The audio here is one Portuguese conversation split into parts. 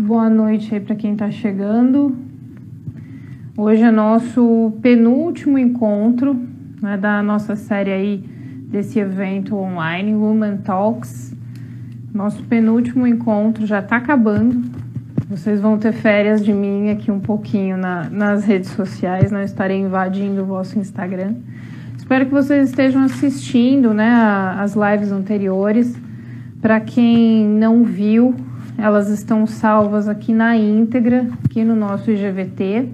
Boa noite aí para quem está chegando. Hoje é nosso penúltimo encontro né, da nossa série aí desse evento online, Woman Talks. Nosso penúltimo encontro já está acabando. Vocês vão ter férias de mim aqui um pouquinho na, nas redes sociais, não estarei invadindo o vosso Instagram. Espero que vocês estejam assistindo né, as lives anteriores. Para quem não viu, elas estão salvas aqui na íntegra, aqui no nosso IGVT.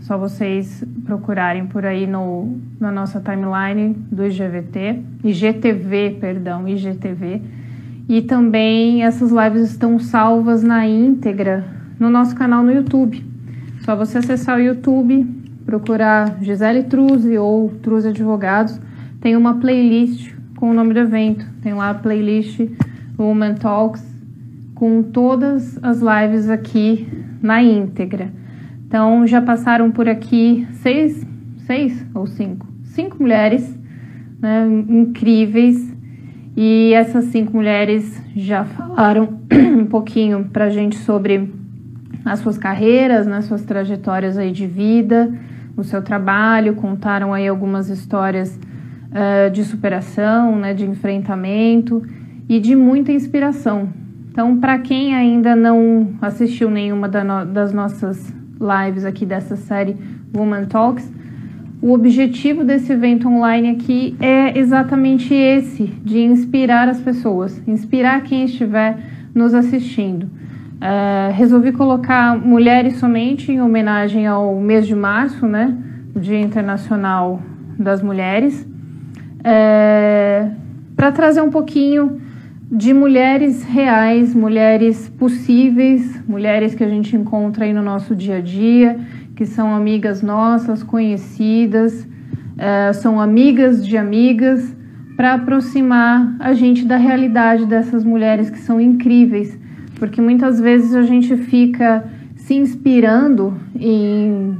Só vocês procurarem por aí no, na nossa timeline do IGVT, IGTV, perdão, IGTV. E também essas lives estão salvas na íntegra no nosso canal no YouTube. Só você acessar o YouTube, procurar Gisele Truzzi ou Truzzi Advogados, tem uma playlist com o nome do evento. Tem lá a playlist Woman Talks com todas as lives aqui na íntegra. Então, já passaram por aqui seis, seis ou cinco? Cinco mulheres né, incríveis. E essas cinco mulheres já falaram um pouquinho para a gente sobre as suas carreiras, né, suas trajetórias aí de vida, o seu trabalho, contaram aí algumas histórias uh, de superação, né, de enfrentamento e de muita inspiração. Então, para quem ainda não assistiu nenhuma das nossas lives aqui dessa série Woman Talks, o objetivo desse evento online aqui é exatamente esse, de inspirar as pessoas, inspirar quem estiver nos assistindo. Uh, resolvi colocar mulheres somente em homenagem ao mês de março, né, o Dia Internacional das Mulheres, uh, é, para trazer um pouquinho de mulheres reais, mulheres possíveis, mulheres que a gente encontra aí no nosso dia a dia, que são amigas nossas, conhecidas, uh, são amigas de amigas, para aproximar a gente da realidade dessas mulheres que são incríveis, porque muitas vezes a gente fica se inspirando em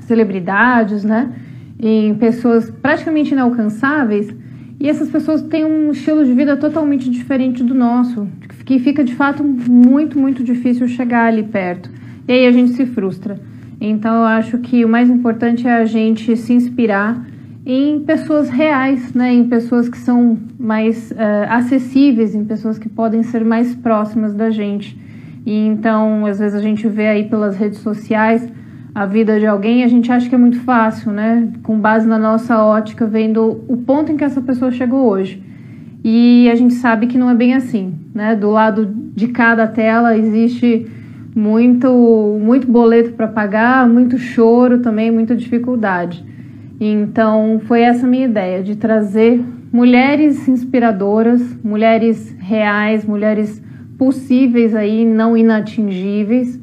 celebridades, né? Em pessoas praticamente inalcançáveis e essas pessoas têm um estilo de vida totalmente diferente do nosso, que fica de fato muito, muito difícil chegar ali perto. E aí a gente se frustra. Então eu acho que o mais importante é a gente se inspirar em pessoas reais, né? em pessoas que são mais uh, acessíveis, em pessoas que podem ser mais próximas da gente. E então, às vezes a gente vê aí pelas redes sociais a vida de alguém, a gente acha que é muito fácil, né? Com base na nossa ótica, vendo o ponto em que essa pessoa chegou hoje. E a gente sabe que não é bem assim, né? Do lado de cada tela existe muito, muito boleto para pagar, muito choro também, muita dificuldade. Então, foi essa minha ideia de trazer mulheres inspiradoras, mulheres reais, mulheres possíveis aí, não inatingíveis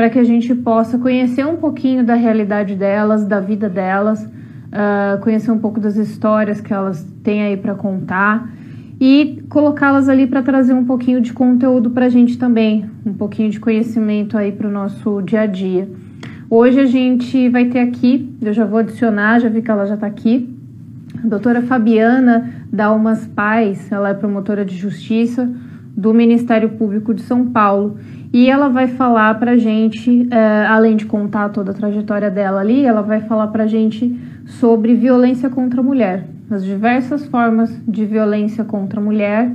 para que a gente possa conhecer um pouquinho da realidade delas, da vida delas, uh, conhecer um pouco das histórias que elas têm aí para contar e colocá-las ali para trazer um pouquinho de conteúdo para a gente também, um pouquinho de conhecimento aí para o nosso dia a dia. Hoje a gente vai ter aqui, eu já vou adicionar, já vi que ela já está aqui, a doutora Fabiana Dalmas Paz, ela é promotora de justiça do Ministério Público de São Paulo e ela vai falar pra gente, é, além de contar toda a trajetória dela ali, ela vai falar pra gente sobre violência contra a mulher, as diversas formas de violência contra a mulher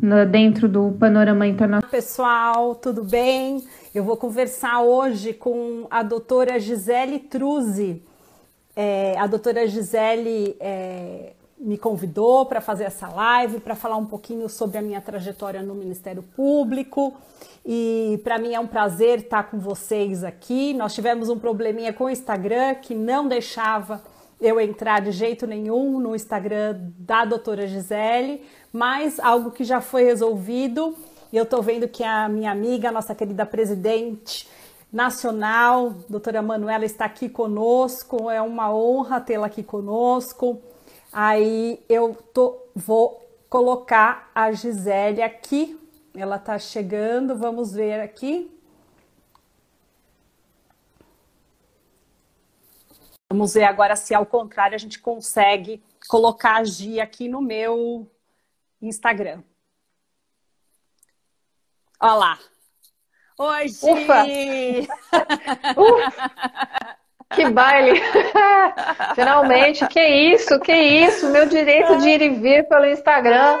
no, dentro do panorama internacional. Pessoal, tudo bem? Eu vou conversar hoje com a doutora Gisele Truzzi. É, a doutora Gisele é, me convidou para fazer essa live, para falar um pouquinho sobre a minha trajetória no Ministério Público. E para mim é um prazer estar com vocês aqui. Nós tivemos um probleminha com o Instagram que não deixava eu entrar de jeito nenhum no Instagram da doutora Gisele, mas algo que já foi resolvido. E eu estou vendo que a minha amiga, nossa querida presidente nacional, doutora Manuela, está aqui conosco. É uma honra tê-la aqui conosco. Aí eu tô, vou colocar a Gisele aqui. Ela tá chegando, vamos ver aqui. Vamos ver agora se ao contrário a gente consegue colocar a Gi aqui no meu Instagram. Olha lá. Oi, Ufa. Ufa. Que baile! Finalmente, que isso, que isso, meu direito de ir e vir pelo Instagram.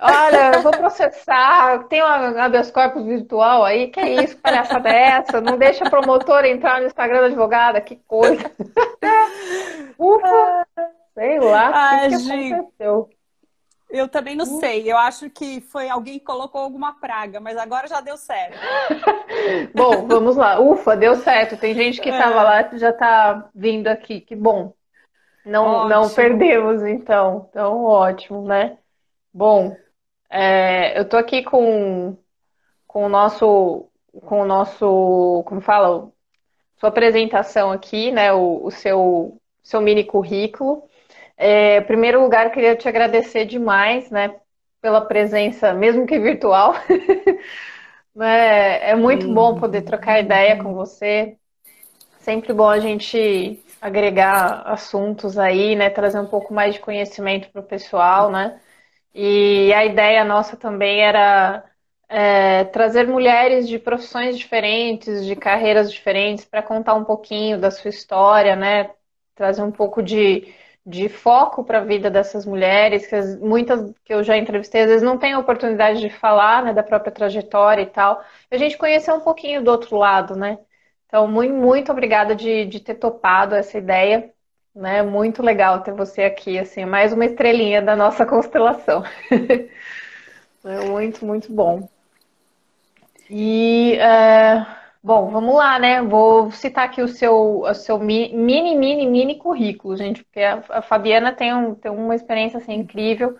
Olha, eu vou processar, tem um habeas corpus virtual aí, que isso, palhaçada é essa? Não deixa a promotora entrar no Instagram da advogada, que coisa. Ufa, sei lá, o que, que também não sei. Eu acho que foi alguém que colocou alguma praga, mas agora já deu certo. bom, vamos lá. Ufa, deu certo. Tem gente que estava é. lá já está vindo aqui. Que bom. Não, não perdemos, então. Então, ótimo, né? Bom, é, eu tô aqui com, com o nosso, com o nosso, como fala, sua apresentação aqui, né? O, o seu, seu mini currículo. É, em primeiro lugar, queria te agradecer demais, né, pela presença, mesmo que virtual. é, é muito bom poder trocar ideia com você. Sempre bom a gente agregar assuntos aí, né, trazer um pouco mais de conhecimento para o pessoal, né. E a ideia nossa também era é, trazer mulheres de profissões diferentes, de carreiras diferentes, para contar um pouquinho da sua história, né? Trazer um pouco de, de foco para a vida dessas mulheres, que muitas que eu já entrevistei, às vezes não têm oportunidade de falar né, da própria trajetória e tal. A gente conhecer um pouquinho do outro lado, né? Então, muito, muito obrigada de, de ter topado essa ideia. Né? Muito legal ter você aqui, assim, mais uma estrelinha da nossa constelação. é muito, muito bom. E é, Bom, vamos lá, né? Vou citar aqui o seu, o seu mini, mini, mini currículo, gente, porque a, Fabiana tem, um, tem uma experiência assim, incrível.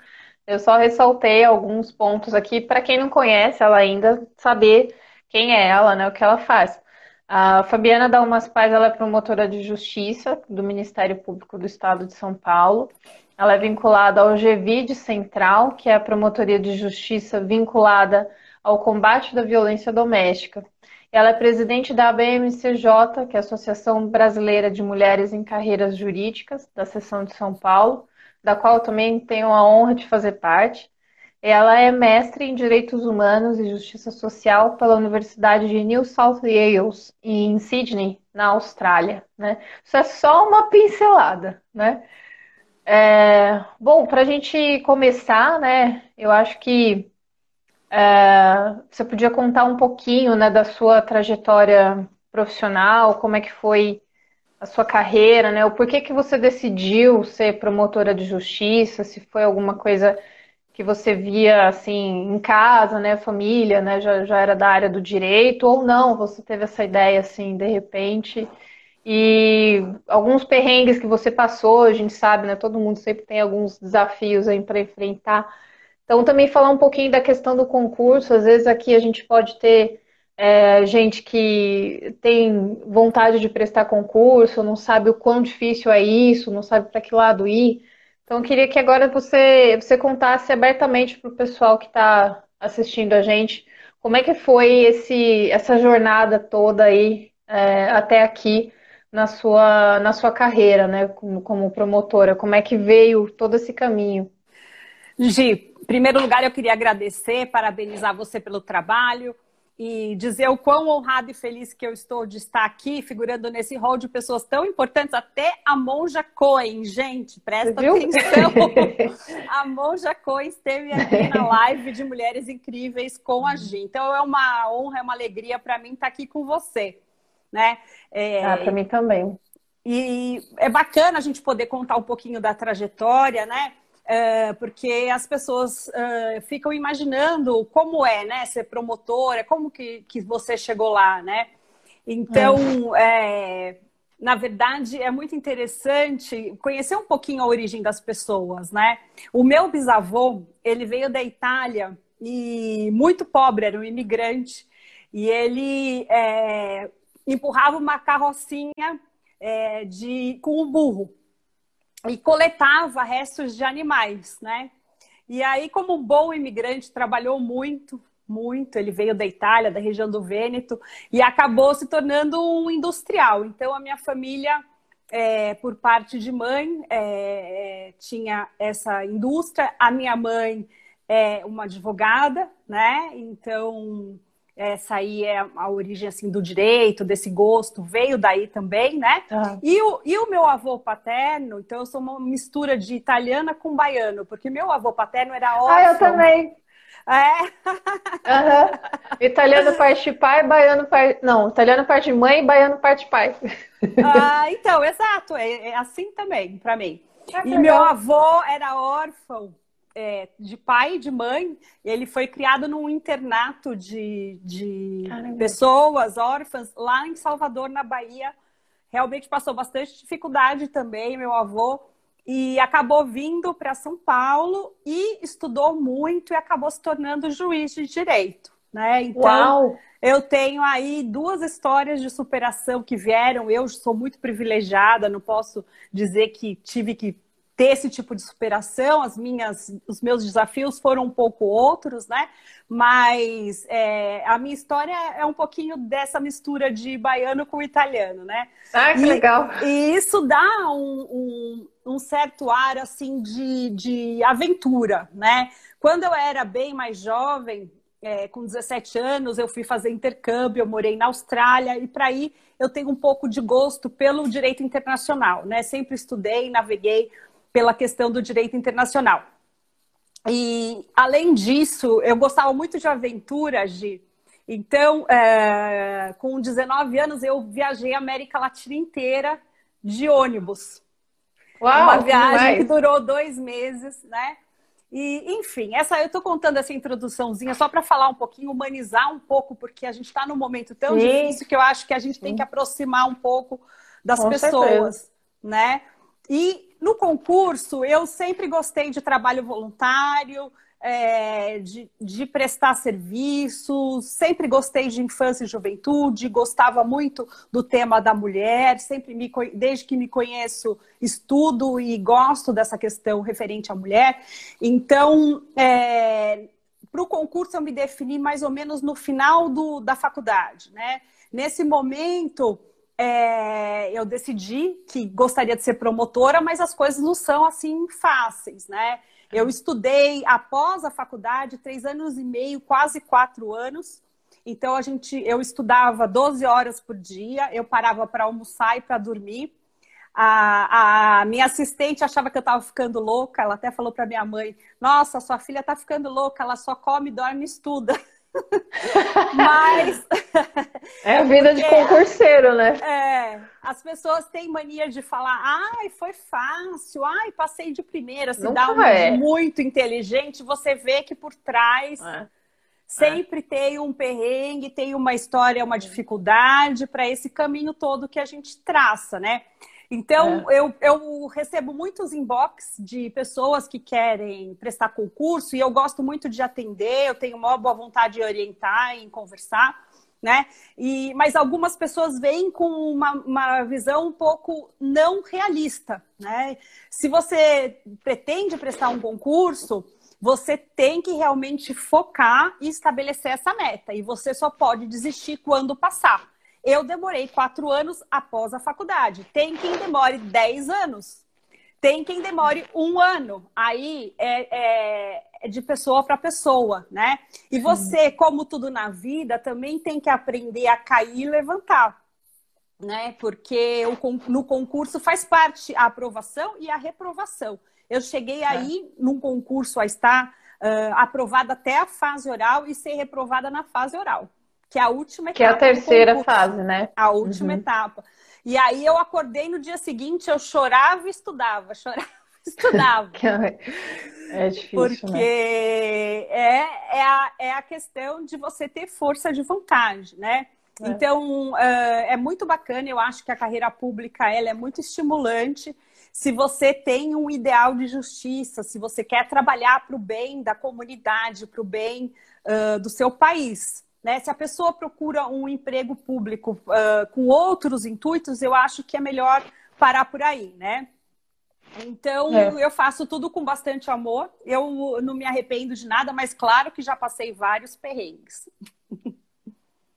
Eu só ressaltei alguns pontos aqui para quem não conhece ela ainda saber quem é ela, né? O que ela faz. A Fabiana Dalmas Paz, ela é promotora de justiça do Ministério Público do Estado de São Paulo. Ela é vinculada ao GVID Central, que é a promotoria de justiça vinculada ao combate da violência doméstica. Ela é presidente da ABMCJ, que é a Associação Brasileira de Mulheres em Carreiras Jurídicas, da seção de São Paulo, da qual também tenho a honra de fazer parte. Ela é mestre em Direitos Humanos e Justiça Social pela Universidade de New South Wales, em Sydney, na Austrália. Né? Isso é só uma pincelada. Né? É... Bom, para a gente começar, né, eu acho que é, você podia contar um pouquinho né, da sua trajetória profissional, como é que foi a sua carreira, né? O porquê que você decidiu ser promotora de justiça, se foi alguma coisa que você via assim em casa, né, família, né, já, já era da área do direito, ou não, você teve essa ideia assim de repente. E alguns perrengues que você passou, a gente sabe, né? Todo mundo sempre tem alguns desafios aí para enfrentar. Então, também falar um pouquinho da questão do concurso. Às vezes aqui a gente pode ter é, gente que tem vontade de prestar concurso, não sabe o quão difícil é isso, não sabe para que lado ir. Então, eu queria que agora você, você contasse abertamente para o pessoal que está assistindo a gente como é que foi esse, essa jornada toda aí é, até aqui na sua, na sua carreira, né, como, como promotora. Como é que veio todo esse caminho? Gi, em primeiro lugar, eu queria agradecer, parabenizar você pelo trabalho e dizer o quão honrado e feliz que eu estou de estar aqui, figurando nesse rol de pessoas tão importantes, até a Monja Cohen, gente, presta atenção. a Monja Cohen esteve aqui na live de Mulheres Incríveis com a gente. Então é uma honra, é uma alegria para mim estar aqui com você. Né? É... Ah, para mim também. E é bacana a gente poder contar um pouquinho da trajetória, né? É, porque as pessoas é, ficam imaginando como é, né, ser promotora, como que, que você chegou lá, né? Então, é. na verdade, é muito interessante conhecer um pouquinho a origem das pessoas, né? O meu bisavô, ele veio da Itália e muito pobre, era um imigrante, e ele é, empurrava uma carrocinha é, de, com um burro e coletava restos de animais, né? E aí, como um bom imigrante, trabalhou muito, muito. Ele veio da Itália, da região do Vêneto, e acabou se tornando um industrial. Então, a minha família, é, por parte de mãe, é, é tinha essa indústria. A minha mãe é uma advogada, né? Então, essa aí é a origem assim do direito, desse gosto, veio daí também, né? Ah. E, o, e o meu avô paterno, então eu sou uma mistura de italiana com baiano, porque meu avô paterno era órfão. Ah, eu também. É. Uhum. Italiano parte pai, baiano parte. Não, italiano parte mãe, baiano parte pai. Ah, então, exato. É, é assim também, para mim. É e legal. meu avô era órfão é, de pai e de mãe. Ele foi criado num internato de, de pessoas órfãs lá em Salvador, na Bahia. Realmente passou bastante dificuldade também, meu avô. E acabou vindo para São Paulo e estudou muito e acabou se tornando juiz de direito. Né? Então, Uau. eu tenho aí duas histórias de superação que vieram. Eu sou muito privilegiada, não posso dizer que tive que ter esse tipo de superação. As minhas, os meus desafios foram um pouco outros, né? Mas é, a minha história é um pouquinho dessa mistura de baiano com italiano, né? Ah, que e, legal! E isso dá um, um, um certo ar assim de, de aventura, né? Quando eu era bem mais jovem, é, com 17 anos, eu fui fazer intercâmbio, eu morei na Austrália, e para aí eu tenho um pouco de gosto pelo direito internacional, né? Sempre estudei, naveguei pela questão do direito internacional. E, além disso, eu gostava muito de aventura, Gi. Então, é, com 19 anos, eu viajei a América Latina inteira de ônibus. Uau, Uma viagem que durou dois meses, né? E, enfim, essa eu estou contando essa introduçãozinha só para falar um pouquinho, humanizar um pouco, porque a gente está num momento tão Sim. difícil que eu acho que a gente tem que aproximar um pouco das Com pessoas, certeza. né? E no concurso, eu sempre gostei de trabalho voluntário, é, de, de, prestar serviços, sempre gostei de infância e juventude, gostava muito do tema da mulher, sempre me, desde que me conheço, estudo e gosto dessa questão referente à mulher. Então, é, para o concurso, eu me defini mais ou menos no final do, da faculdade. Né? Nesse momento é, eu decidi que gostaria de ser promotora, mas as coisas não são assim fáceis, né? Eu estudei após a faculdade três anos e meio, quase quatro anos. Então a gente, eu estudava 12 horas por dia, eu parava para almoçar e para dormir. A, a, minha assistente achava que eu estava ficando louca, ela até falou para minha mãe: Nossa, sua filha está ficando louca, ela só come, dorme e estuda. Mas. É a vida de concurseiro, né? É. As pessoas têm mania de falar, ai, foi fácil, ai, passei de primeira. Se Nunca dá um é. muito inteligente, você vê que por trás. É. Sempre é. tem um perrengue, tem uma história, uma dificuldade para esse caminho todo que a gente traça, né? Então, é. eu, eu recebo muitos inbox de pessoas que querem prestar concurso e eu gosto muito de atender, eu tenho uma boa vontade de orientar, em conversar, né? E, mas algumas pessoas vêm com uma, uma visão um pouco não realista, né? Se você pretende prestar um concurso, você tem que realmente focar e estabelecer essa meta. E você só pode desistir quando passar. Eu demorei quatro anos após a faculdade. Tem quem demore dez anos. Tem quem demore um ano. Aí é, é, é de pessoa para pessoa, né? E você, como tudo na vida, também tem que aprender a cair e levantar. Né? Porque no concurso faz parte a aprovação e a reprovação. Eu cheguei é. aí num concurso a estar uh, aprovada até a fase oral e ser reprovada na fase oral que é a última etapa. Que é a terceira fase, né? A última uhum. etapa. E aí eu acordei no dia seguinte, eu chorava e estudava, chorava e estudava. é difícil, Porque né? é, é, a, é a questão de você ter força de vontade, né? É. Então, uh, é muito bacana, eu acho que a carreira pública ela é muito estimulante. Se você tem um ideal de justiça, se você quer trabalhar para o bem da comunidade, para o bem uh, do seu país, né? Se a pessoa procura um emprego público uh, com outros intuitos, eu acho que é melhor parar por aí, né? Então, é. eu faço tudo com bastante amor. Eu não me arrependo de nada, mas claro que já passei vários perrengues.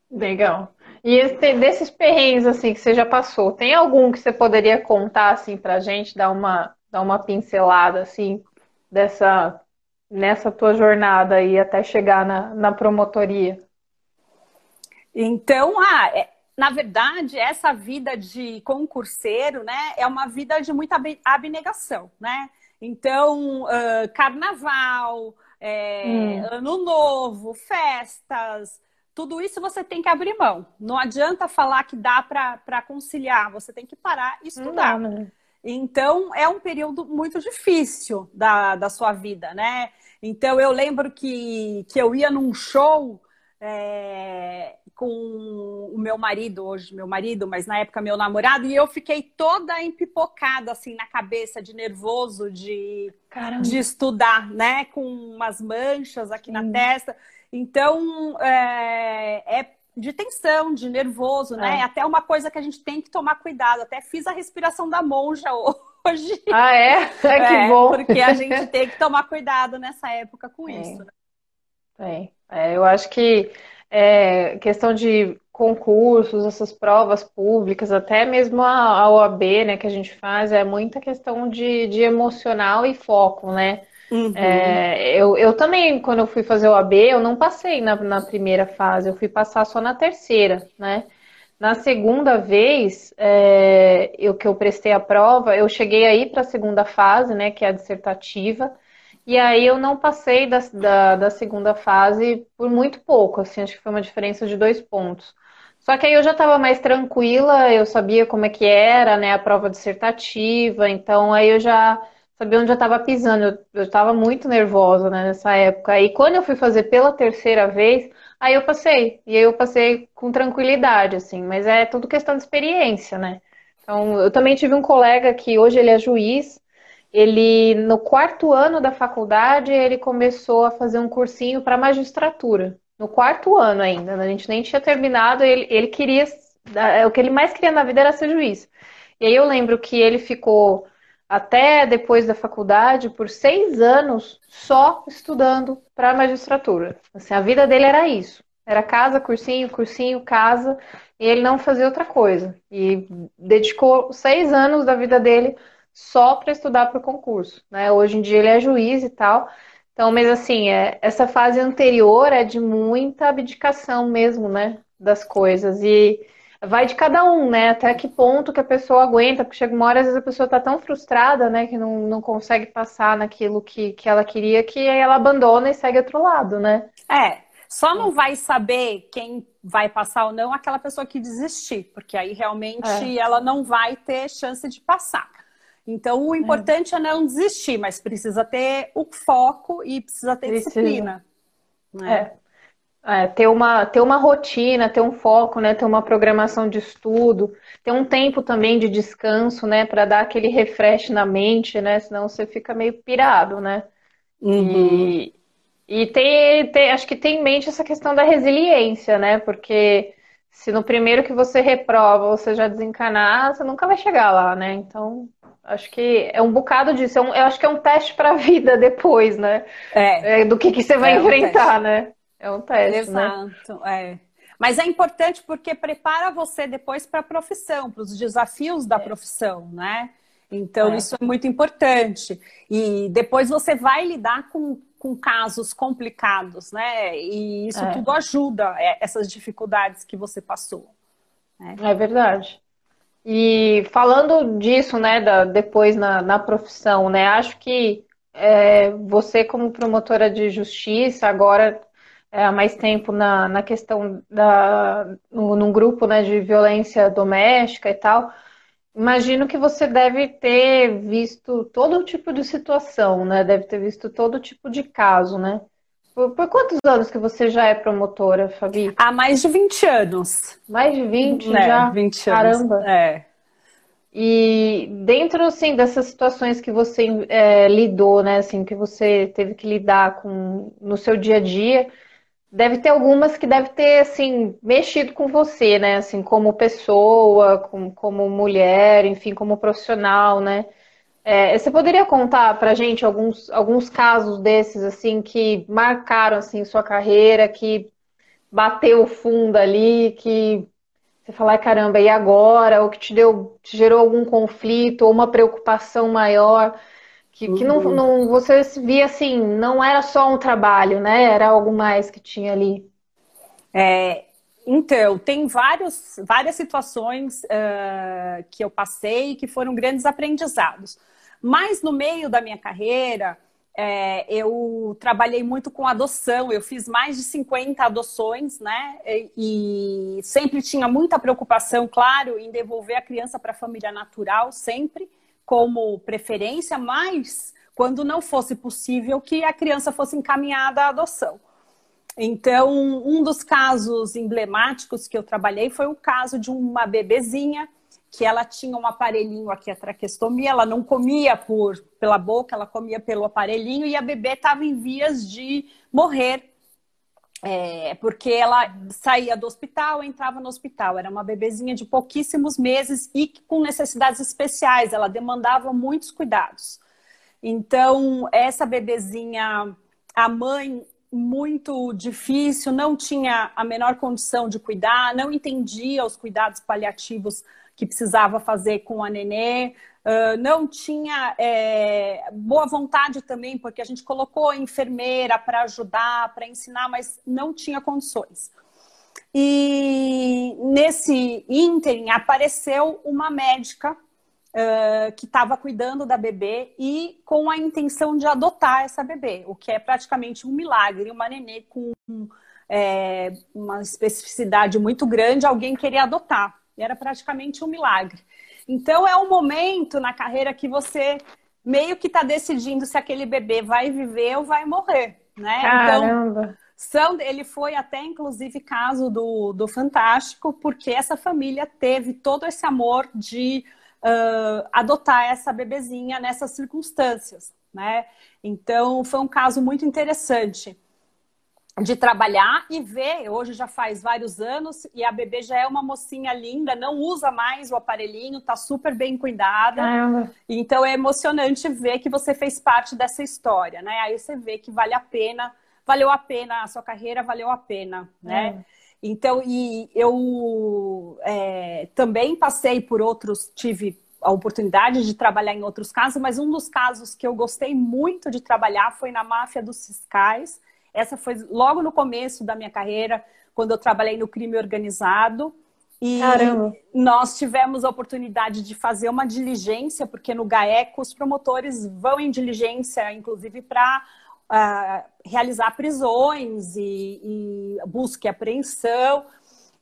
Legal. E esse, desses perrengues assim que você já passou, tem algum que você poderia contar assim pra gente, dar uma dar uma pincelada assim dessa nessa tua jornada aí até chegar na, na promotoria? Então, ah, é, na verdade, essa vida de concurseiro, né, é uma vida de muita abnegação, né? Então, uh, carnaval, é, hum. ano novo, festas, tudo isso você tem que abrir mão. Não adianta falar que dá para conciliar, você tem que parar e estudar. Não, né? Então, é um período muito difícil da, da sua vida, né? Então, eu lembro que, que eu ia num show é, com o meu marido, hoje meu marido, mas na época meu namorado, e eu fiquei toda empipocada, assim, na cabeça, de nervoso, de, de estudar, né? Com umas manchas aqui Sim. na testa. Então, é, é de tensão, de nervoso, né? É. Até uma coisa que a gente tem que tomar cuidado. Até fiz a respiração da monja hoje. Ah, é? é que é, bom. Porque a gente tem que tomar cuidado nessa época com é. isso. Né? É. eu acho que é, questão de concursos, essas provas públicas, até mesmo a, a OAB, né, que a gente faz, é muita questão de, de emocional e foco, né? Uhum. É, eu, eu também, quando eu fui fazer o AB, eu não passei na, na primeira fase, eu fui passar só na terceira, né? Na segunda vez é, eu, que eu prestei a prova, eu cheguei aí para a segunda fase, né, que é a dissertativa, e aí eu não passei da, da, da, segunda fase por muito pouco, assim, acho que foi uma diferença de dois pontos. Só que aí eu já estava mais tranquila, eu sabia como é que era, né, a prova dissertativa, então aí eu já sabia onde eu estava pisando. Eu estava muito nervosa né, nessa época. E quando eu fui fazer pela terceira vez, aí eu passei. E aí eu passei com tranquilidade, assim. Mas é tudo questão de experiência, né? Então, eu também tive um colega que hoje ele é juiz. Ele, no quarto ano da faculdade, ele começou a fazer um cursinho para magistratura. No quarto ano ainda, né? a gente nem tinha terminado. Ele, ele queria. O que ele mais queria na vida era ser juiz. E aí eu lembro que ele ficou até depois da faculdade por seis anos só estudando para magistratura. Assim, a vida dele era isso. Era casa, cursinho, cursinho, casa, e ele não fazia outra coisa. E dedicou seis anos da vida dele só para estudar para o concurso. Né? Hoje em dia ele é juiz e tal. Então, mas assim, é, essa fase anterior é de muita abdicação mesmo, né? Das coisas. E vai de cada um, né? Até que ponto que a pessoa aguenta, porque chega uma hora, às vezes a pessoa tá tão frustrada, né, que não, não consegue passar naquilo que, que ela queria, que aí ela abandona e segue outro lado, né? É, só não vai saber quem vai passar ou não aquela pessoa que desistir, porque aí realmente é. ela não vai ter chance de passar. Então, o importante é, é não desistir, mas precisa ter o foco e precisa ter precisa. disciplina. Né? É. É, ter uma, ter uma rotina, ter um foco, né? Ter uma programação de estudo, ter um tempo também de descanso, né? Para dar aquele refresh na mente, né? Senão você fica meio pirado, né? Uhum. E, e ter, ter, acho que ter em mente essa questão da resiliência, né? Porque se no primeiro que você reprova você já desencanar, você nunca vai chegar lá, né? Então, acho que é um bocado disso. É um, eu acho que é um teste para a vida depois, né? É. é do que, que você vai é enfrentar, um né? É um teste, né? Exato, né? é. Mas é importante porque prepara você depois para a profissão, para os desafios da é. profissão, né? Então, é. isso é muito importante. E depois você vai lidar com, com casos complicados, né? E isso é. tudo ajuda é, essas dificuldades que você passou. Né? É verdade. E falando disso, né, da, depois na, na profissão, né, acho que é, você como promotora de justiça agora é, há mais tempo na, na questão da no, num grupo né, de violência doméstica e tal, imagino que você deve ter visto todo tipo de situação, né? Deve ter visto todo tipo de caso, né? Por, quantos anos que você já é promotora, Fabi? Há mais de 20 anos. Mais de 20 é, já? 20 anos. Caramba. É. E dentro assim dessas situações que você é, lidou, né, assim, que você teve que lidar com no seu dia a dia, deve ter algumas que deve ter assim mexido com você, né? Assim, como pessoa, como, como mulher, enfim, como profissional, né? É, você poderia contar para gente alguns, alguns casos desses assim que marcaram assim sua carreira, que bateu fundo ali, que você fala, caramba, e agora? Ou que te deu, te gerou algum conflito ou uma preocupação maior? Que, que não, uhum. não, você via assim, não era só um trabalho, né? Era algo mais que tinha ali. É, Então, tem vários, várias situações uh, que eu passei que foram grandes aprendizados. Mas no meio da minha carreira, é, eu trabalhei muito com adoção, eu fiz mais de 50 adoções, né? E, sempre tinha muita preocupação, claro, em devolver a criança para a família natural, sempre como preferência, mas quando não fosse possível que a criança fosse encaminhada à adoção. Então, um dos casos emblemáticos que eu trabalhei foi o caso de uma bebezinha que ela tinha um aparelhinho aqui, a traqueostomia, ela não comia por pela boca, ela comia pelo aparelhinho e a bebê estava em vias de morrer. É, porque ela saía do hospital, entrava no hospital. Era uma bebezinha de pouquíssimos meses e com necessidades especiais. Ela demandava muitos cuidados. Então, essa bebezinha, a mãe muito difícil, não tinha a menor condição de cuidar, não entendia os cuidados paliativos que precisava fazer com a nenê, uh, não tinha é, boa vontade também, porque a gente colocou a enfermeira para ajudar, para ensinar, mas não tinha condições. E nesse ínterim apareceu uma médica uh, que estava cuidando da bebê e com a intenção de adotar essa bebê, o que é praticamente um milagre. Uma nenê com é, uma especificidade muito grande, alguém queria adotar. E era praticamente um milagre. Então é um momento na carreira que você meio que está decidindo se aquele bebê vai viver ou vai morrer, né? Então, Caramba. Então, são, ele foi até, inclusive, caso do, do Fantástico, porque essa família teve todo esse amor de uh, adotar essa bebezinha nessas circunstâncias, né? Então, foi um caso muito interessante de trabalhar e ver, hoje já faz vários anos, e a bebê já é uma mocinha linda, não usa mais o aparelhinho, tá super bem cuidada. Caramba. Então é emocionante ver que você fez parte dessa história, né? Aí você vê que vale a pena, valeu a pena, a sua carreira valeu a pena, né? É. Então, e eu é, também passei por outros, tive a oportunidade de trabalhar em outros casos, mas um dos casos que eu gostei muito de trabalhar foi na máfia dos fiscais, essa foi logo no começo da minha carreira, quando eu trabalhei no crime organizado. E Caramba. nós tivemos a oportunidade de fazer uma diligência, porque no GAECO os promotores vão em diligência, inclusive para uh, ah, realizar prisões e, e busca e apreensão.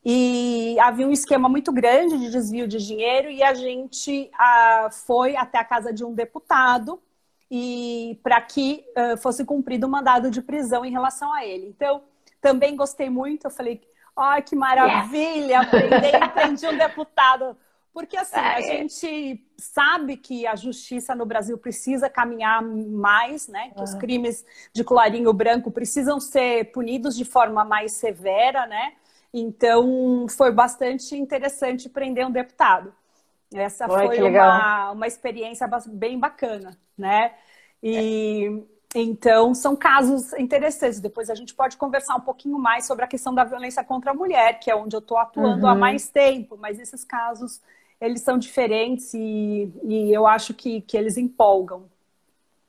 E havia um esquema muito grande de desvio de dinheiro e a gente uh, foi até a casa de um deputado e para que uh, fosse cumprido o mandado de prisão em relação a ele. Então, também gostei muito. Eu falei, ai, que maravilha, yes. aprender aprendi um deputado. Porque assim, a gente sabe que a justiça no Brasil precisa caminhar mais, né? Que os crimes de colarinho branco precisam ser punidos de forma mais severa, né? Então, foi bastante interessante prender um deputado. Essa Oi, foi uma, uma experiência bem bacana, né? E é. então são casos interessantes. Depois a gente pode conversar um pouquinho mais sobre a questão da violência contra a mulher, que é onde eu estou atuando uhum. há mais tempo, mas esses casos eles são diferentes e, e eu acho que, que eles empolgam.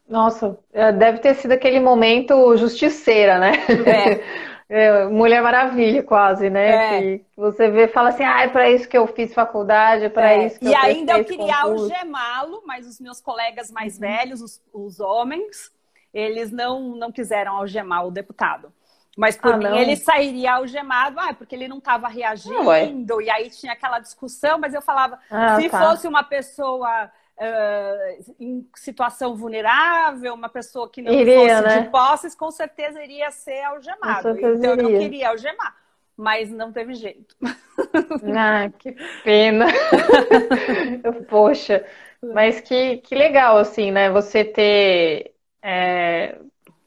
Nossa, é, deve ter sido aquele momento justiceira, né? É. É, Mulher Maravilha, quase, né? É. Que você vê fala assim, ah, é para isso que eu fiz faculdade, é para é. isso que e eu E ainda eu queria algemá-lo, mas os meus colegas mais uhum. velhos, os, os, homens, eles não, não quiseram algemar o deputado. Mas por ah, mim não. ele sairia algemado, ah, porque ele não estava reagindo, e aí tinha aquela discussão, mas eu falava, ah, se tá. fosse uma pessoa uh, em situação vulnerável, uma pessoa que não iria, fosse né? de posses, com certeza iria ser algemado. Então eu não queria algemar, mas não teve jeito. Ah, que pena. Poxa, mas que, que legal, assim, né? Você ter é,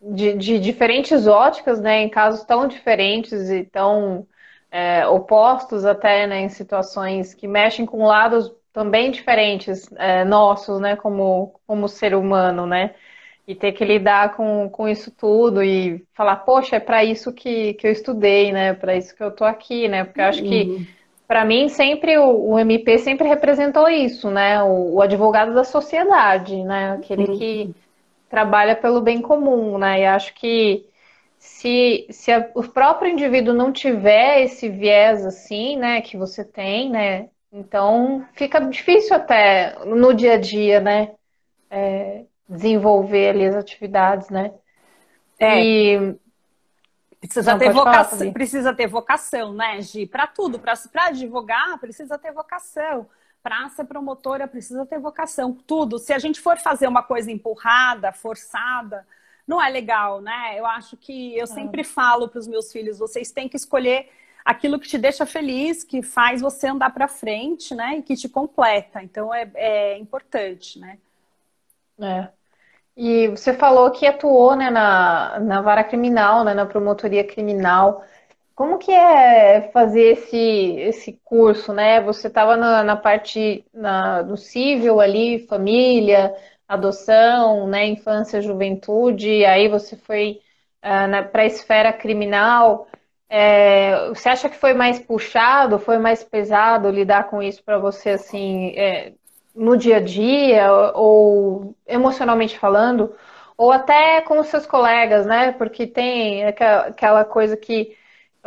de, de, diferentes óticas, né? Em casos tão diferentes e tão é, opostos até, né? Em situações que mexem com lados também diferentes é, nossos, né, como, como ser humano, né? E ter que lidar com, com isso tudo e falar, poxa, é para isso que, que eu estudei, né? Para isso que eu tô aqui, né? Porque eu acho que uhum. para mim sempre o, o, MP sempre representou isso, né? O, o, advogado da sociedade, né? Aquele uhum. que trabalha pelo bem comum, né? E acho que se, se a, o próprio indivíduo não tiver esse viés assim, né, que você tem, né, então fica difícil até no dia a dia, né, é, desenvolver ali as atividades, né. É. E precisa não, ter vocação, falar, precisa ter vocação, né, Gi? Para tudo, para advogar precisa ter vocação. Para ser promotora precisa ter vocação, tudo. Se a gente for fazer uma coisa empurrada, forçada, não é legal, né? Eu acho que eu é. sempre falo para os meus filhos, vocês têm que escolher aquilo que te deixa feliz, que faz você andar para frente, né? E que te completa. Então é, é importante, né? É. E você falou que atuou né, na, na vara criminal, né, na promotoria criminal. Como que é fazer esse, esse curso, né? Você estava na, na, parte na, do civil ali, família, adoção, né, infância, juventude, aí você foi uh, para a esfera criminal. É, você acha que foi mais puxado, foi mais pesado lidar com isso para você, assim, é, no dia a dia, ou emocionalmente falando, ou até com os seus colegas, né? Porque tem aquela coisa que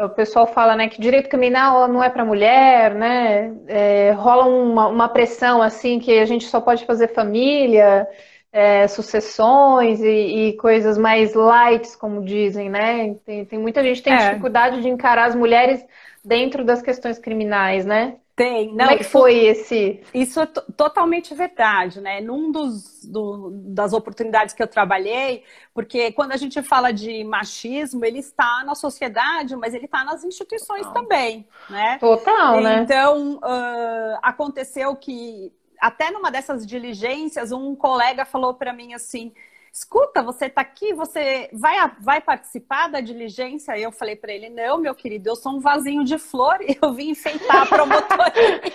o pessoal fala né, que direito criminal não é para mulher, né? É, rola uma, uma, pressão assim que a gente só pode fazer família, é, sucessões e, e, coisas mais light, como dizem, né? Tem, tem muita gente tem é. dificuldade de encarar as mulheres dentro das questões criminais, né? Tem. Não, Como é que foi esse? Isso é totalmente verdade, né? Num dos do, das oportunidades que eu trabalhei, porque quando a gente fala de machismo, ele está na sociedade, mas ele está nas instituições Total. também, né? Total, né? Então, uh, aconteceu que até numa dessas diligências, um colega falou para mim assim: escuta, você está aqui, você vai, vai participar da diligência? E eu falei para ele, não, meu querido, eu sou um vasinho de flor e eu vim enfeitar a promotoria.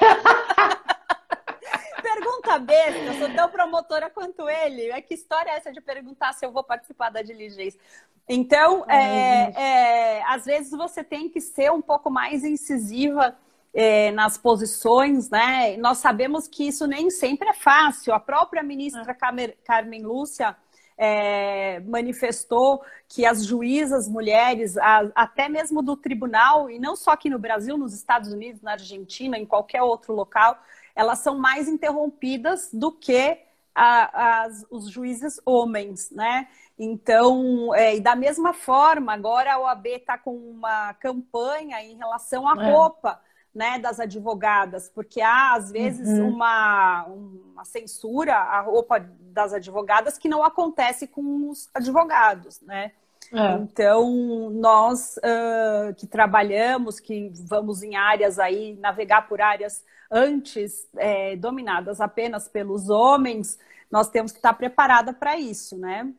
Pergunta besta, eu sou tão promotora quanto ele. É que história é essa de perguntar se eu vou participar da diligência? Então, é, é, às vezes você tem que ser um pouco mais incisiva é, nas posições, né? Nós sabemos que isso nem sempre é fácil. A própria ministra é. Carmen Lúcia é, manifestou que as juízas mulheres, a, até mesmo do tribunal, e não só aqui no Brasil, nos Estados Unidos, na Argentina, em qualquer outro local, elas são mais interrompidas do que a, as, os juízes homens, né? Então, é, e da mesma forma, agora a OAB está com uma campanha em relação à é. roupa né, das advogadas, porque há, às vezes, uhum. uma, uma censura à roupa das advogadas que não acontece com os advogados, né? É. Então, nós uh, que trabalhamos, que vamos em áreas aí, navegar por áreas antes é, dominadas apenas pelos homens, nós temos que estar preparada para isso, né?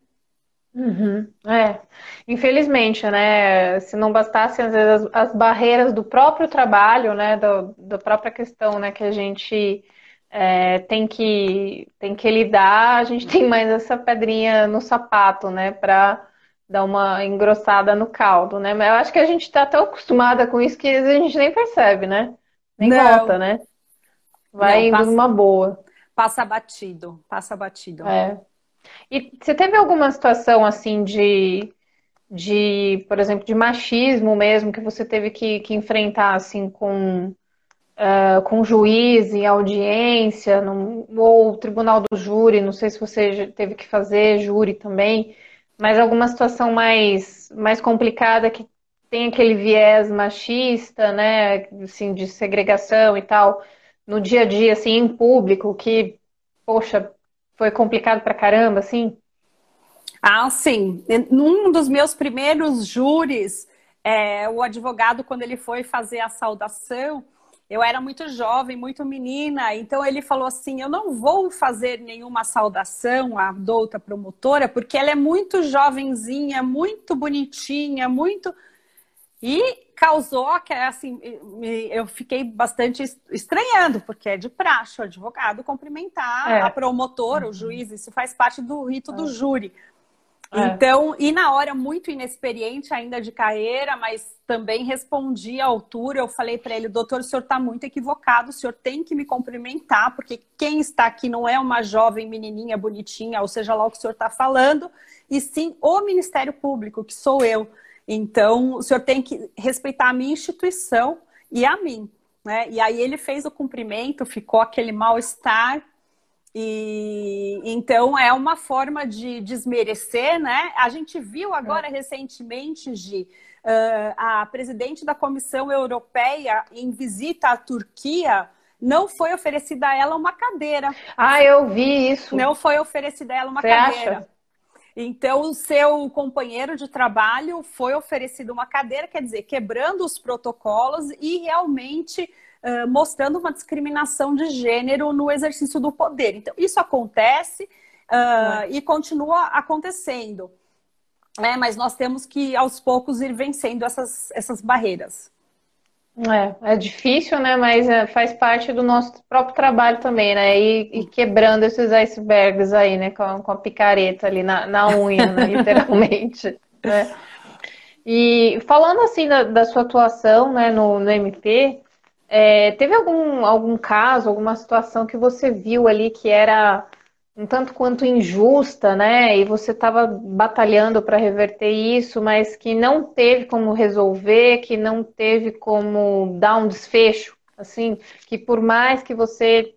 Uhum. É, infelizmente, né? Se não bastassem às vezes as, as barreiras do próprio trabalho, né? Do, da própria questão, né? Que a gente é, tem que tem que lidar, a gente tem mais essa pedrinha no sapato, né? Para dar uma engrossada no caldo, né? Mas eu acho que a gente está tão acostumada com isso que a gente nem percebe, né? Nem não. nota, né? Vai não, indo passa, numa boa. Passa batido, passa batido. É. E você teve alguma situação assim de, de, por exemplo, de machismo mesmo, que você teve que, que enfrentar assim com, uh, com juiz em audiência, num, ou tribunal do júri, não sei se você teve que fazer júri também, mas alguma situação mais, mais complicada que tem aquele viés machista, né, assim, de segregação e tal, no dia a dia, assim, em público, que, poxa, foi complicado pra caramba, assim? Ah, sim. Num dos meus primeiros júris, é, o advogado, quando ele foi fazer a saudação, eu era muito jovem, muito menina, então ele falou assim: Eu não vou fazer nenhuma saudação à douta promotora, porque ela é muito jovenzinha, muito bonitinha, muito. E causou que assim, eu fiquei bastante estranhando, porque é de praxe o advogado cumprimentar é. a promotora, o juiz, isso faz parte do rito é. do júri. É. Então, e na hora, muito inexperiente ainda de carreira, mas também respondi à altura. Eu falei para ele, doutor, o senhor está muito equivocado, o senhor tem que me cumprimentar, porque quem está aqui não é uma jovem menininha bonitinha, ou seja lá o que o senhor está falando, e sim o Ministério Público, que sou eu. Então, o senhor tem que respeitar a minha instituição e a mim. Né? E aí ele fez o cumprimento, ficou aquele mal-estar. E então é uma forma de desmerecer, né? A gente viu agora é. recentemente, Gi, a presidente da Comissão Europeia em visita à Turquia não foi oferecida a ela uma cadeira. Ah, eu vi isso. Não foi oferecida a ela uma Você cadeira. Acha? Então, o seu companheiro de trabalho foi oferecido uma cadeira, quer dizer, quebrando os protocolos e realmente uh, mostrando uma discriminação de gênero no exercício do poder. Então, isso acontece uh, e continua acontecendo. Né? Mas nós temos que, aos poucos, ir vencendo essas, essas barreiras. É, é difícil, né? Mas é, faz parte do nosso próprio trabalho também, né? E, e quebrando esses icebergs aí, né? Com, com a picareta ali na, na unha, né? literalmente. né? E falando assim da, da, sua atuação né, no, no MP, é, teve algum, algum caso, alguma situação que você viu ali que era um tanto quanto injusta, né? E você estava batalhando para reverter isso, mas que não teve como resolver, que não teve como dar um desfecho, assim, que por mais que você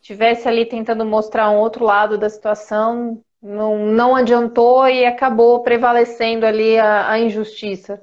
tivesse ali tentando mostrar um outro lado da situação, não, não adiantou e acabou prevalecendo ali a, a injustiça.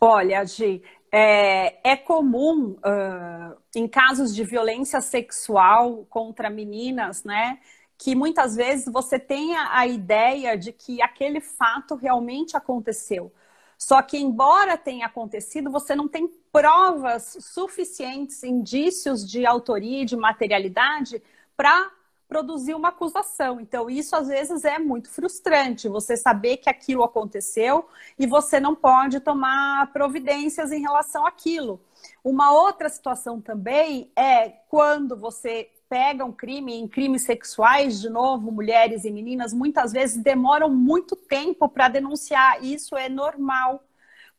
Olha, Gi, é, é comum uh, em casos de violência sexual contra meninas, né? Que muitas vezes você tenha a ideia de que aquele fato realmente aconteceu. Só que, embora tenha acontecido, você não tem provas suficientes, indícios de autoria e de materialidade para produzir uma acusação. Então, isso às vezes é muito frustrante, você saber que aquilo aconteceu e você não pode tomar providências em relação àquilo. Uma outra situação também é quando você pega um crime, em crimes sexuais, de novo, mulheres e meninas, muitas vezes demoram muito tempo para denunciar. Isso é normal.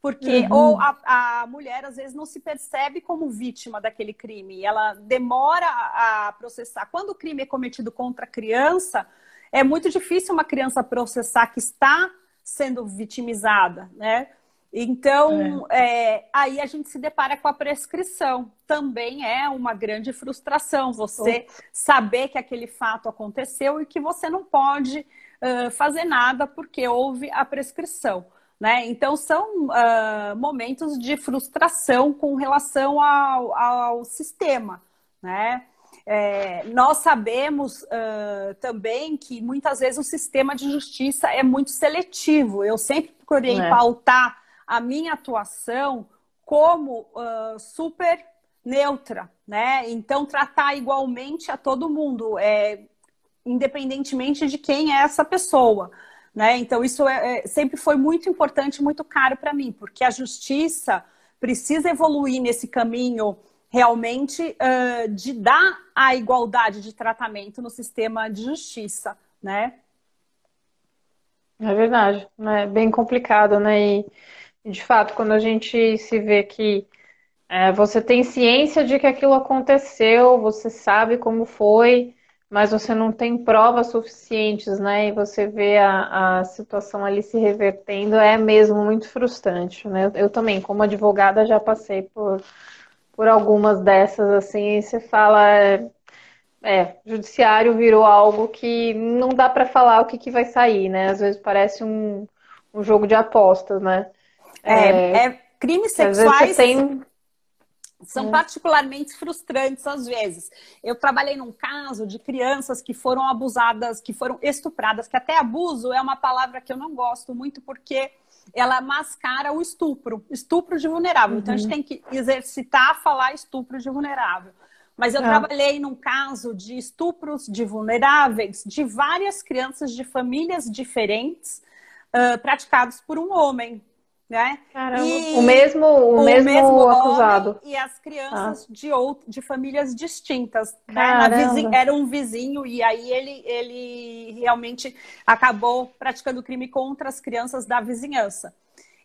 Porque uhum. ou a, a, mulher às vezes não se percebe como vítima daquele crime, ela demora a processar. Quando o crime é cometido contra a criança, é muito difícil uma criança processar que está sendo vitimizada, né? Então, é. É, aí a gente se depara com a prescrição. Também é uma grande frustração você saber que aquele fato aconteceu e que você não pode uh, fazer nada porque houve a prescrição. Né? Então, são uh, momentos de frustração com relação ao, ao sistema. Né? É, nós sabemos uh, também que muitas vezes o sistema de justiça é muito seletivo. Eu sempre procurei é. pautar a minha atuação como uh, super neutra, né? Então, tratar igualmente a todo mundo, é, independentemente de quem é essa pessoa. Né? Então, isso é, é, sempre foi muito importante, muito caro para mim, porque a justiça precisa evoluir nesse caminho realmente uh, de dar a igualdade de tratamento no sistema de justiça, né? É verdade, é bem complicado, né? E, de fato, quando a gente se vê que é, você tem ciência de que aquilo aconteceu, você sabe como foi, mas você não tem provas suficientes, né? E você vê a, a situação ali se revertendo, é mesmo muito frustrante, né? Eu, eu também, como advogada, já passei por, por algumas dessas, assim, e você fala, é, é, judiciário virou algo que não dá para falar o que, que vai sair, né? Às vezes parece um, um jogo de apostas, né? É, é, é crimes sexuais. Tem são particularmente frustrantes às vezes. Eu trabalhei num caso de crianças que foram abusadas, que foram estupradas, que até abuso é uma palavra que eu não gosto muito porque ela mascara o estupro, estupro de vulnerável. Uhum. Então a gente uhum. tem que exercitar a falar estupro de vulnerável. Mas eu é. trabalhei num caso de estupros de vulneráveis de várias crianças de famílias diferentes, uh, praticados por um homem né? Caramba. E o mesmo, o, o mesmo, mesmo acusado. E as crianças ah. de, outro, de famílias distintas. Né? Vizinha, era um vizinho, e aí ele, ele realmente acabou praticando crime contra as crianças da vizinhança.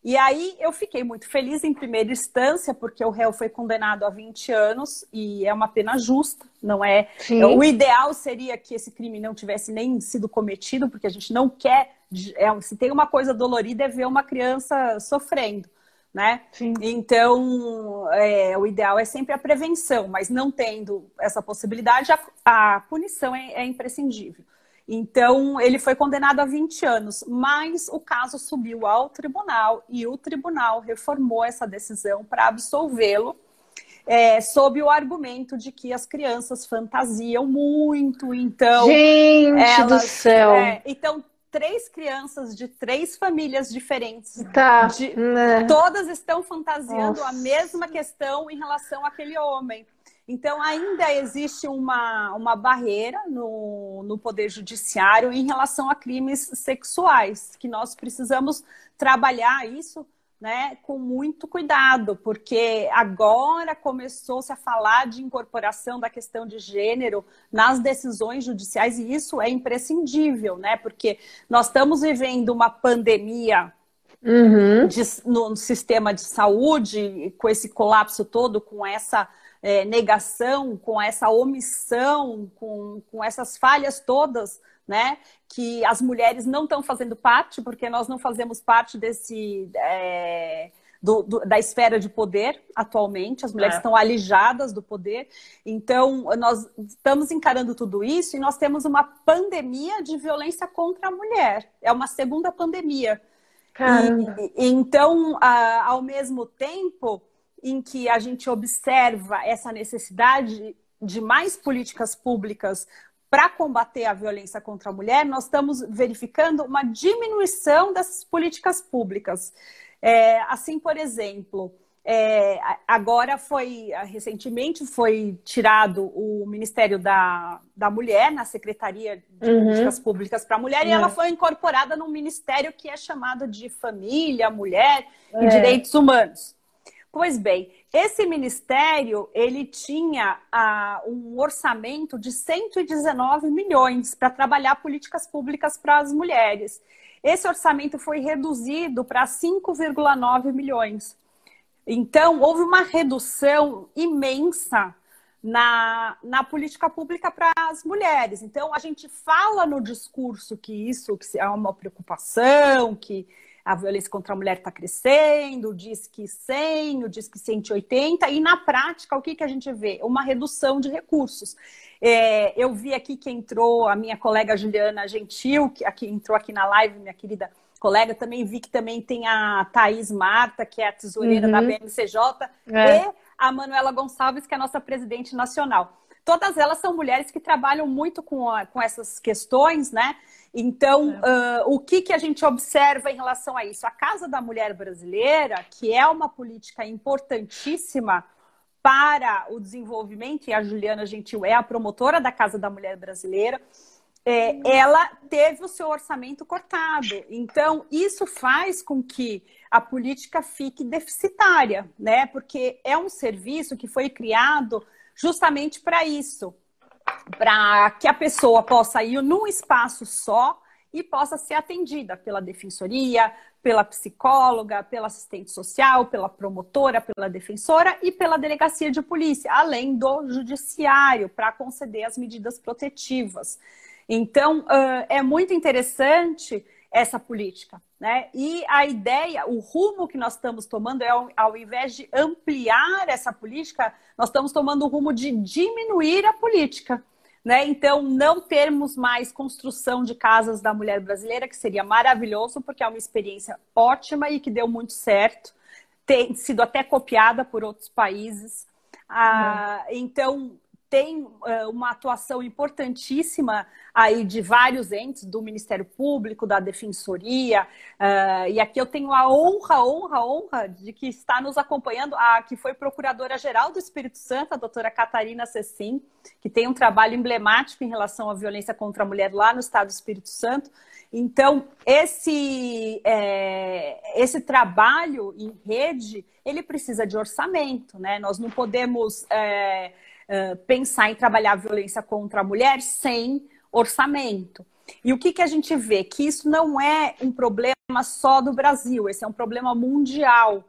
E aí eu fiquei muito feliz em primeira instância, porque o réu foi condenado a 20 anos e é uma pena justa, não é? Sim. O ideal seria que esse crime não tivesse nem sido cometido, porque a gente não quer É, se tem uma coisa dolorida é ver uma criança sofrendo. Né? Sim. Então, é, o ideal é sempre a prevenção, mas não tendo essa possibilidade, a, a punição é, é imprescindível. Então, ele foi condenado a 20 anos, mas o caso subiu ao tribunal e o tribunal reformou essa decisão para absolvê-lo, é, sob o argumento de que as crianças fantasiam muito, então. Gente elas, do céu! É, então, três crianças de três famílias diferentes. Tá. De, né? Todas estão fantasiando Nossa. a mesma questão em relação àquele homem. Então, ainda existe uma, uma barreira no, no Poder Judiciário em relação a crimes sexuais, que nós precisamos trabalhar isso né, com muito cuidado, porque agora começou-se a falar de incorporação da questão de gênero nas decisões judiciais, e isso é imprescindível, né? Porque nós estamos vivendo uma pandemia uhum. de, no, no sistema de saúde, com esse colapso todo, com essa é, negação, com essa omissão, com, com essas falhas todas, né? Que as mulheres não estão fazendo parte, porque nós não fazemos parte desse. É, do, do, da esfera de poder atualmente, as mulheres é. estão alijadas do poder. Então, nós estamos encarando tudo isso e nós temos uma pandemia de violência contra a mulher. É uma segunda pandemia. E, então, a, ao mesmo tempo, em que a gente observa essa necessidade de mais políticas públicas para combater a violência contra a mulher, nós estamos verificando uma diminuição dessas políticas públicas. É, assim, por exemplo, é, agora foi, recentemente foi tirado o Ministério da, da Mulher na Secretaria de uhum. Políticas Públicas para a Mulher uhum. e ela foi incorporada num ministério que é chamado de Família, Mulher e é. Direitos Humanos. Pois bem, esse ministério ele tinha ah, um orçamento de 119 milhões para trabalhar políticas públicas para as mulheres. Esse orçamento foi reduzido para 5,9 milhões. Então, houve uma redução imensa na, na política pública para as mulheres. Então, a gente fala no discurso que isso que é uma preocupação, que a violência contra a mulher está crescendo, diz que 100, diz que 180, e na prática, o que, que a gente vê? Uma redução de recursos. É, eu vi aqui que entrou a minha colega Juliana Gentil, que aqui, entrou aqui na live, minha querida colega, também vi que também tem a Thaís Marta, que é a tesoureira uhum. da BMCJ, é. e a Manuela Gonçalves, que é a nossa presidente nacional. Todas elas são mulheres que trabalham muito com, a, com essas questões, né? Então, é. uh, o que, que a gente observa em relação a isso? A Casa da Mulher Brasileira, que é uma política importantíssima para o desenvolvimento, e a Juliana Gentil é a promotora da Casa da Mulher Brasileira, é, ela teve o seu orçamento cortado. Então, isso faz com que a política fique deficitária, né? Porque é um serviço que foi criado justamente para isso para que a pessoa possa ir num espaço só e possa ser atendida pela defensoria, pela psicóloga, pela assistente social, pela promotora, pela defensora e pela delegacia de polícia, além do judiciário, para conceder as medidas protetivas. Então, é muito interessante essa política. Né? E a ideia, o rumo que nós estamos tomando é, ao, ao invés de ampliar essa política, nós estamos tomando o rumo de diminuir a política. Né? Então, não termos mais construção de casas da mulher brasileira, que seria maravilhoso, porque é uma experiência ótima e que deu muito certo, tem sido até copiada por outros países. Ah, então, tem uh, uma atuação importantíssima aí de vários entes, do Ministério Público, da Defensoria, uh, e aqui eu tenho a honra, honra, honra de que está nos acompanhando a que foi Procuradora-Geral do Espírito Santo, a doutora Catarina Cecim, que tem um trabalho emblemático em relação à violência contra a mulher lá no estado do Espírito Santo. Então, esse, é, esse trabalho em rede, ele precisa de orçamento, né? Nós não podemos... É, pensar em trabalhar a violência contra a mulher sem orçamento. E o que, que a gente vê? Que isso não é um problema só do Brasil, esse é um problema mundial.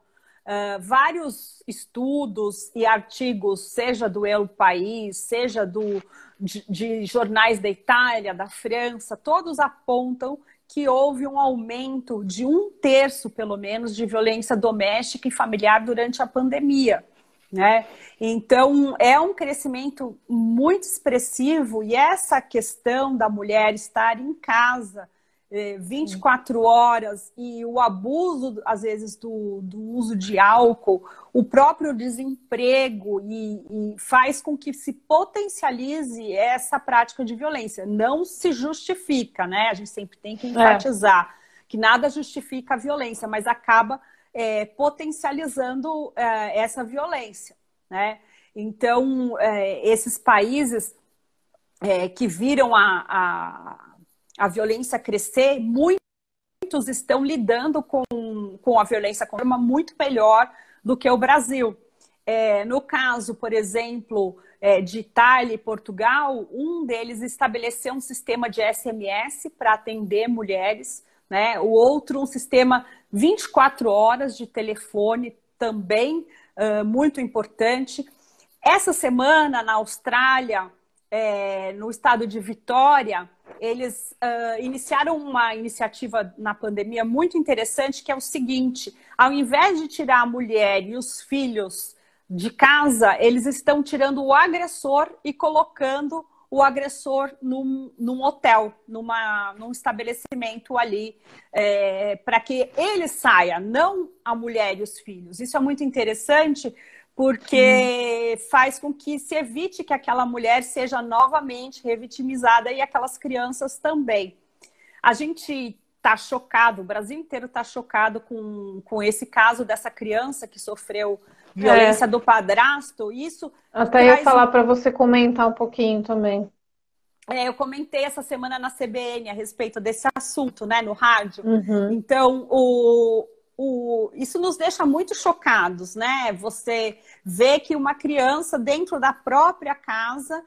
Uh, vários estudos e artigos, seja do El País, seja do, de, de jornais da Itália, da França, todos apontam que houve um aumento de um terço, pelo menos, de violência doméstica e familiar durante a pandemia. Né? Então, é um crescimento muito expressivo e essa questão da mulher estar em casa 24 é, horas e o abuso, às vezes, do, do uso de álcool, o próprio desemprego e, e, faz com que se potencialize essa prática de violência. Não se justifica, né? A gente sempre tem que é. enfatizar é. que nada justifica a violência, mas acaba é, potencializando é, essa violência, né? Então, é, esses países que viram a, a a violência crescer, muitos estão lidando com, com a violência de forma muito melhor do que o Brasil. É, no caso, por exemplo, é, de Itália e Portugal, um deles estabeleceu um sistema de SMS para atender mulheres, né? o outro um sistema 24 horas de telefone, também uh, muito importante. Essa semana, na Austrália, é, no estado de Vitória, eles uh, iniciaram uma iniciativa na pandemia muito interessante, que é o seguinte: ao invés de tirar a mulher e os filhos de casa, eles estão tirando o agressor e colocando o agressor num, num hotel, numa, num estabelecimento ali, é, para que ele saia, não a mulher e os filhos. Isso é muito interessante porque Sim. faz com que se evite que aquela mulher seja novamente revitimizada e aquelas crianças também. A gente está chocado, o Brasil inteiro está chocado com, com esse caso dessa criança que sofreu violência é. do padrasto. Isso até ia falar um... para você comentar um pouquinho também. É, eu comentei essa semana na CBN a respeito desse assunto, né, no rádio. Uhum. Então, o, o, isso nos deixa muito chocados, né? Você vê que uma criança dentro da própria casa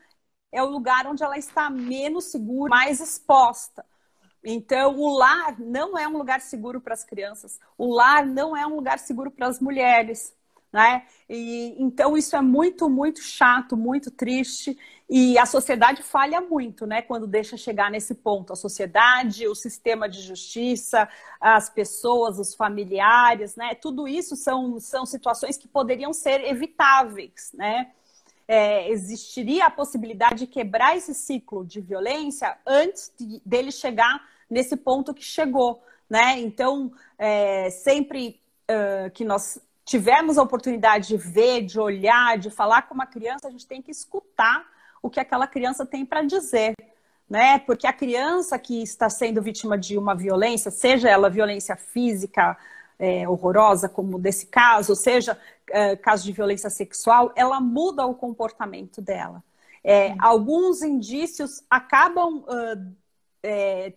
é o lugar onde ela está menos segura, mais exposta. Então, o lar não é um lugar seguro para as crianças, o lar não é um lugar seguro para as mulheres né? E, então isso é muito, muito chato, muito triste e a sociedade falha muito, né? Quando deixa chegar nesse ponto, a sociedade, o sistema de justiça, as pessoas, os familiares, né? Tudo isso são, são situações que poderiam ser evitáveis, né? É, existiria a possibilidade de quebrar esse ciclo de violência antes de, dele chegar nesse ponto que chegou, né? Então, é, sempre uh, que nós tivermos a oportunidade de ver, de olhar, de falar com uma criança, a gente tem que escutar o que aquela criança tem para dizer. Né? Porque a criança que está sendo vítima de uma violência, seja ela violência física é, horrorosa, como desse caso, seja é, caso de violência sexual, ela muda o comportamento dela. É, alguns indícios acabam uh,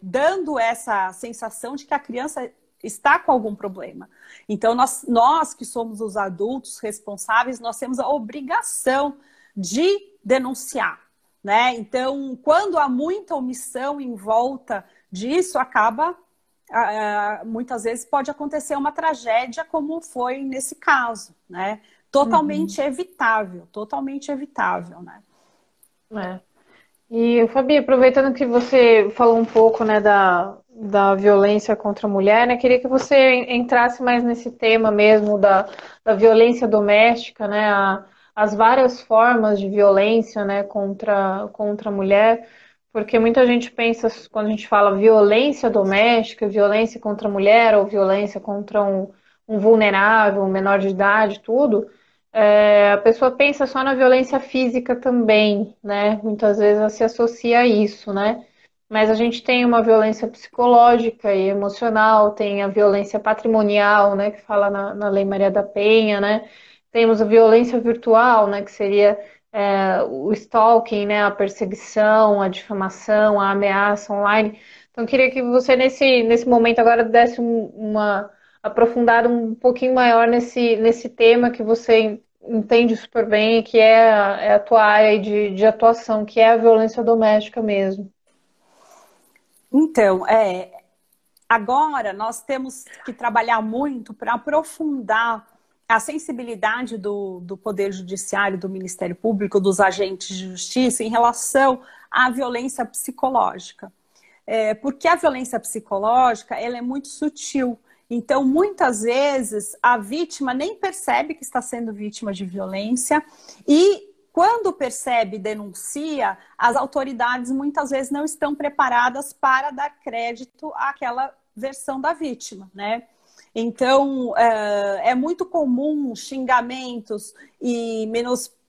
dando essa sensação de que a criança está com algum problema. Então, nós, nós que somos os adultos responsáveis, nós temos a obrigação de denunciar. Né? Então, quando há muita omissão em volta disso, acaba muitas vezes pode acontecer uma tragédia como foi nesse caso, né? Totalmente uhum. evitável, totalmente evitável, né? É. E, Fabi, aproveitando que você falou um pouco, né, da, da violência contra a mulher, né? Queria que você entrasse mais nesse tema mesmo da, da violência doméstica, né? A, as várias formas de violência, né, contra, contra a mulher, porque muita gente pensa, quando a gente fala violência doméstica, violência contra a mulher ou violência contra um, um vulnerável, um menor de idade, tudo, é, a pessoa pensa só na violência física também, né? Muitas vezes ela se associa a isso, né? Mas a gente tem uma violência psicológica e emocional, tem a violência patrimonial, né, que fala na, na Lei Maria da Penha, né, temos a violência virtual, né, que seria é, o stalking, né, a perseguição, a difamação, a ameaça online. Então, queria que você, nesse, nesse momento agora, desse uma aprofundada um pouquinho maior nesse, nesse tema que você entende super bem, que é a, é a tua área de, de atuação, que é a violência doméstica mesmo. Então, é, agora nós temos que trabalhar muito para aprofundar a sensibilidade do, do Poder Judiciário, do Ministério Público, dos agentes de justiça em relação à violência psicológica. É, porque a violência psicológica ela é muito sutil. Então, muitas vezes, a vítima nem percebe que está sendo vítima de violência e quando percebe e denuncia, as autoridades muitas vezes não estão preparadas para dar crédito àquela versão da vítima, né? Então, é, é muito comum xingamentos e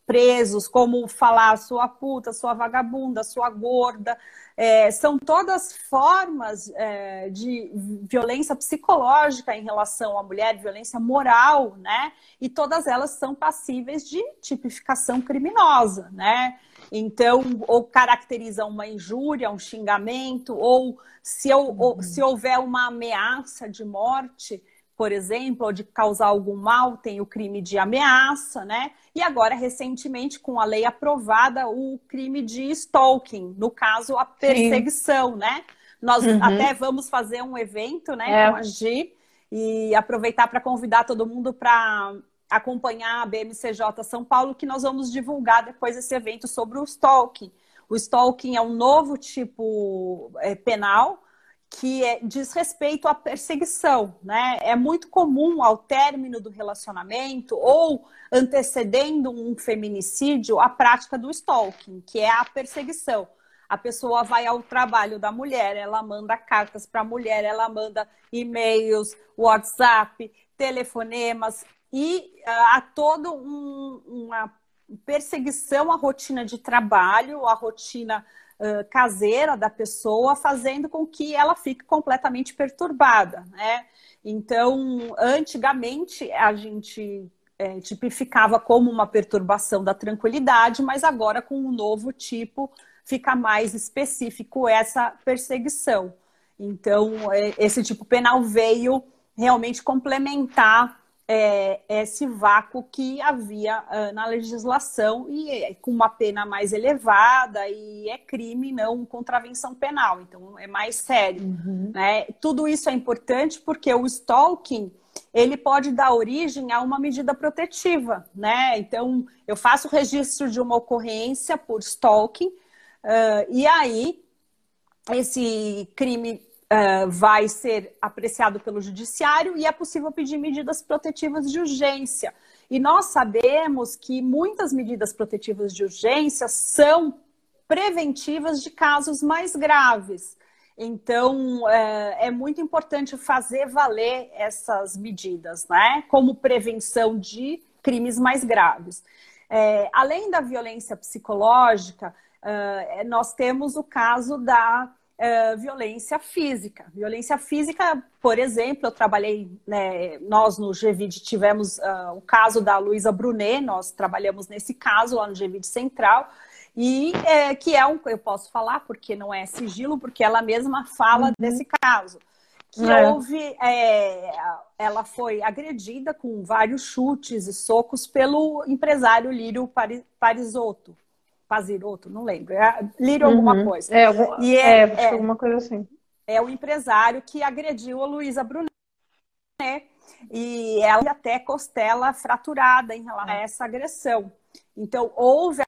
menosprezos, como falar sua puta, sua vagabunda, sua gorda, é, são todas formas é, de violência psicológica em relação à mulher, violência moral, né? E todas elas são passíveis de tipificação criminosa, né? Então, ou caracteriza uma injúria, um xingamento, ou se, eu, ou, se houver uma ameaça de morte, por exemplo, ou de causar algum mal, tem o crime de ameaça, né? E agora, recentemente, com a lei aprovada, o crime de stalking, no caso, a perseguição, Sim. né? Nós uhum. até vamos fazer um evento, né, é. com a Gi, e aproveitar para convidar todo mundo para acompanhar a BMCJ São Paulo, que nós vamos divulgar depois esse evento sobre o stalking. O stalking é um novo tipo é, penal que é, diz respeito à perseguição, né? É muito comum ao término do relacionamento ou antecedendo um feminicídio a prática do stalking, que é a perseguição. A pessoa vai ao trabalho da mulher, ela manda cartas para a mulher, ela manda e-mails, WhatsApp, telefonemas e uh, há todo um, uma perseguição à rotina de trabalho, à rotina caseira da pessoa, fazendo com que ela fique completamente perturbada, né? Então, antigamente a gente é, tipificava como uma perturbação da tranquilidade, mas agora com um novo tipo fica mais específico essa perseguição. Então, é, esse tipo penal veio realmente complementar é, esse vácuo que havia uh, na legislação e é, com uma pena mais elevada e é crime, não contravenção penal, então é mais sério. Uhum. Né? Tudo isso é importante porque o stalking ele pode dar origem a uma medida protetiva, né? Então eu faço o registro de uma ocorrência por stalking uh, e aí esse crime uh, vai ser apreciado pelo judiciário e é possível pedir medidas protetivas de urgência. E nós sabemos que muitas medidas protetivas de urgência são preventivas de casos mais graves. Então, é, é, muito importante fazer valer essas medidas, né? Como prevenção de crimes mais graves. É, além da violência psicológica, é, nós temos o caso da uh, violência física. Violência física, por exemplo, eu trabalhei, né, nós no GVID tivemos uh, o caso da Luísa Brunet, nós trabalhamos nesse caso lá no GVID Central, e é, que é um, eu posso falar porque não é sigilo, porque ela mesma fala uhum. desse caso. Que é. houve, é, ela foi agredida com vários chutes e socos pelo empresário Lírio Parisotto. Paziroto, não lembro. É Lírio uhum. alguma coisa. É, algum, e é, é, é, alguma coisa assim. É o empresário que agrediu a Luísa Brunet, né? E ela até costela fraturada em relação a essa agressão. Então, houve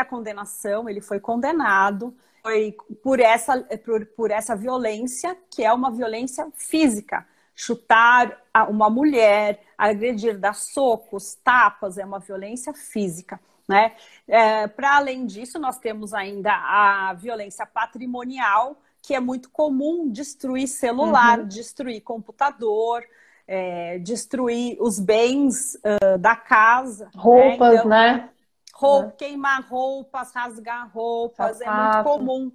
a condenação, ele foi condenado foi por essa, por, por essa violência, que é uma violência física. Chutar uma mulher, agredir, dar socos, tapas, é uma violência física. Né? É, Para além disso, nós temos ainda a violência patrimonial, que é muito comum destruir celular, uhum. destruir computador, é, destruir os bens uh, da casa. Né? Roupas, né? Então, né? Roupa, queimar roupas, rasgar roupas, Sapato. é muito comum.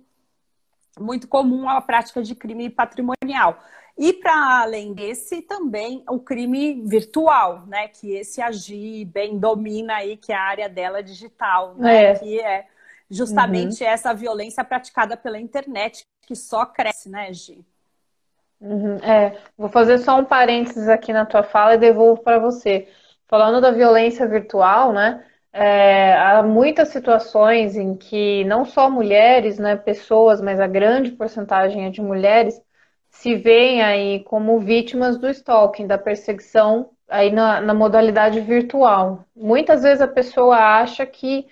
Muito comum a prática de crime patrimonial. E para além desse, também o crime virtual, né? Que esse agir bem domina aí, que é a área dela digital, né? É. Que é justamente uhum. essa violência praticada pela internet, que só cresce, né, Gi? Uhum. É, vou fazer só um parênteses aqui na tua fala e devolvo para você. Falando da violência virtual, né? É, há muitas situações em que não só mulheres, né, pessoas, mas a grande porcentagem é de mulheres, se veem aí como vítimas do stalking, da perseguição aí na, na modalidade virtual. Muitas vezes a pessoa acha que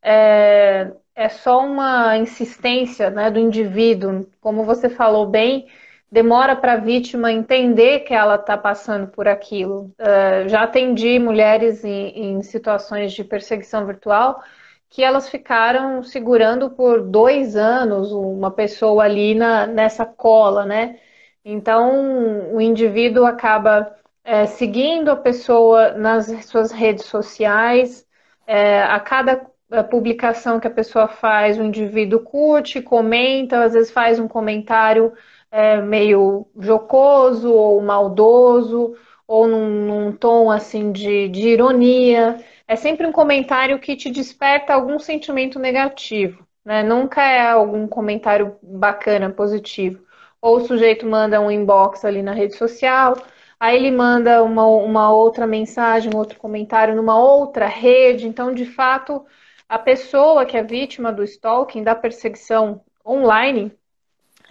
é, é só uma insistência né, do indivíduo, como você falou bem, demora para a vítima entender que ela está passando por aquilo. Uh, já atendi mulheres em, em, situações de perseguição virtual que elas ficaram segurando por dois anos uma pessoa ali na, nessa cola, né? Então o indivíduo acaba é, seguindo a pessoa nas suas redes sociais, é, a cada publicação que a pessoa faz, o indivíduo curte, comenta, às vezes faz um comentário é, meio jocoso ou maldoso, ou num, num tom assim de, de ironia. É sempre um comentário que te desperta algum sentimento negativo, né? Nunca é algum comentário bacana, positivo. Ou o sujeito manda um inbox ali na rede social, aí ele manda uma, uma outra mensagem, um outro comentário numa outra rede. Então, de fato, a pessoa que é vítima do stalking, da perseguição online,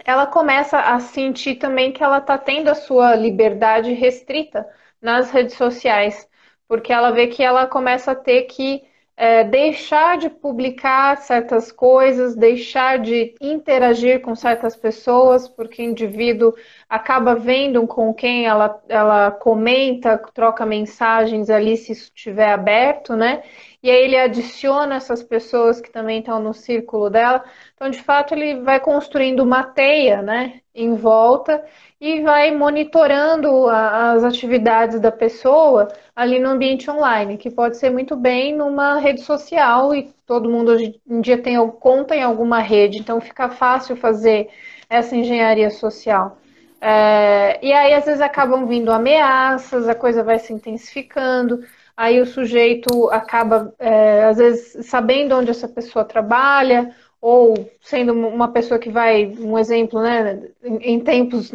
ela começa a sentir também que ela está tendo a sua liberdade restrita nas redes sociais, porque ela vê que ela começa a ter que é, deixar de publicar certas coisas, deixar de interagir com certas pessoas, porque o indivíduo acaba vendo com quem ela, ela comenta, troca mensagens ali se estiver aberto, né? E aí ele adiciona essas pessoas que também estão no círculo dela. Então, de fato, ele vai construindo uma teia, né, em volta e vai monitorando a, as atividades da pessoa ali no ambiente online, que pode ser muito bem numa rede social e todo mundo hoje em dia tem conta em alguma rede, então fica fácil fazer essa engenharia social. É, e aí, às vezes, acabam vindo ameaças, a coisa vai se intensificando aí o sujeito acaba, é, às vezes, sabendo onde essa pessoa trabalha, ou sendo uma pessoa que vai, um exemplo, né, em tempos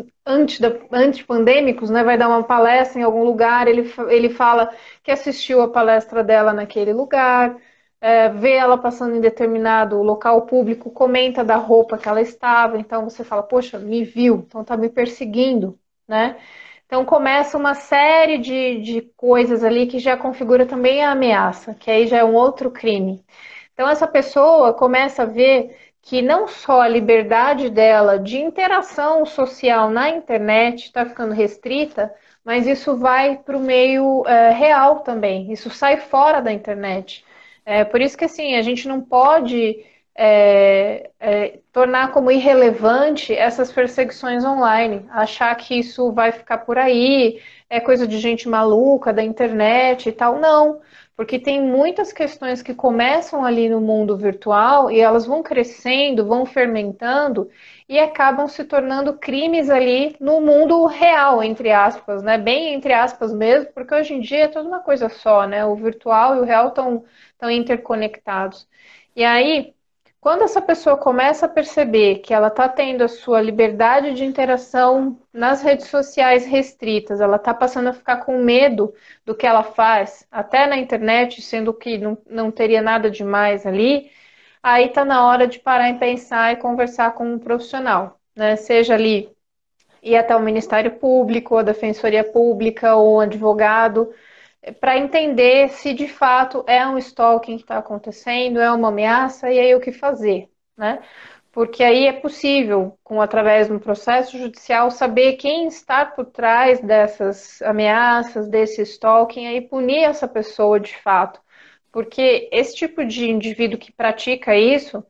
antipandêmicos, né, vai dar uma palestra em algum lugar, ele, ele fala que assistiu a palestra dela naquele lugar, é, vê ela passando em determinado local público, comenta da roupa que ela estava, então você fala, poxa, me viu, então tá me perseguindo, né? Então começa uma série de, de coisas ali que já configura também a ameaça, que aí já é um outro crime. Então essa pessoa começa a ver que não só a liberdade dela de interação social na internet está ficando restrita, mas isso vai para o meio é, real também. Isso sai fora da internet. É, por isso que assim a gente não pode é, é, tornar como irrelevante essas perseguições online, achar que isso vai ficar por aí, é coisa de gente maluca da internet e tal. Não, porque tem muitas questões que começam ali no mundo virtual e elas vão crescendo, vão fermentando e acabam se tornando crimes ali no mundo real, entre aspas, né? Bem entre aspas mesmo, porque hoje em dia é toda uma coisa só, né? O virtual e o real estão interconectados. E aí, quando essa pessoa começa a perceber que ela está tendo a sua liberdade de interação nas redes sociais restritas, ela está passando a ficar com medo do que ela faz, até na internet, sendo que não, não teria nada demais ali, aí está na hora de parar e pensar e conversar com um profissional, né? Seja ali ir até o Ministério Público, a Defensoria Pública ou um advogado, para entender se de fato é um stalking que está acontecendo, é uma ameaça e aí o que fazer, né? Porque aí é possível, com através de um processo judicial, saber quem está por trás dessas ameaças, desse stalking, e punir essa pessoa de fato. Porque esse tipo de indivíduo que pratica isso,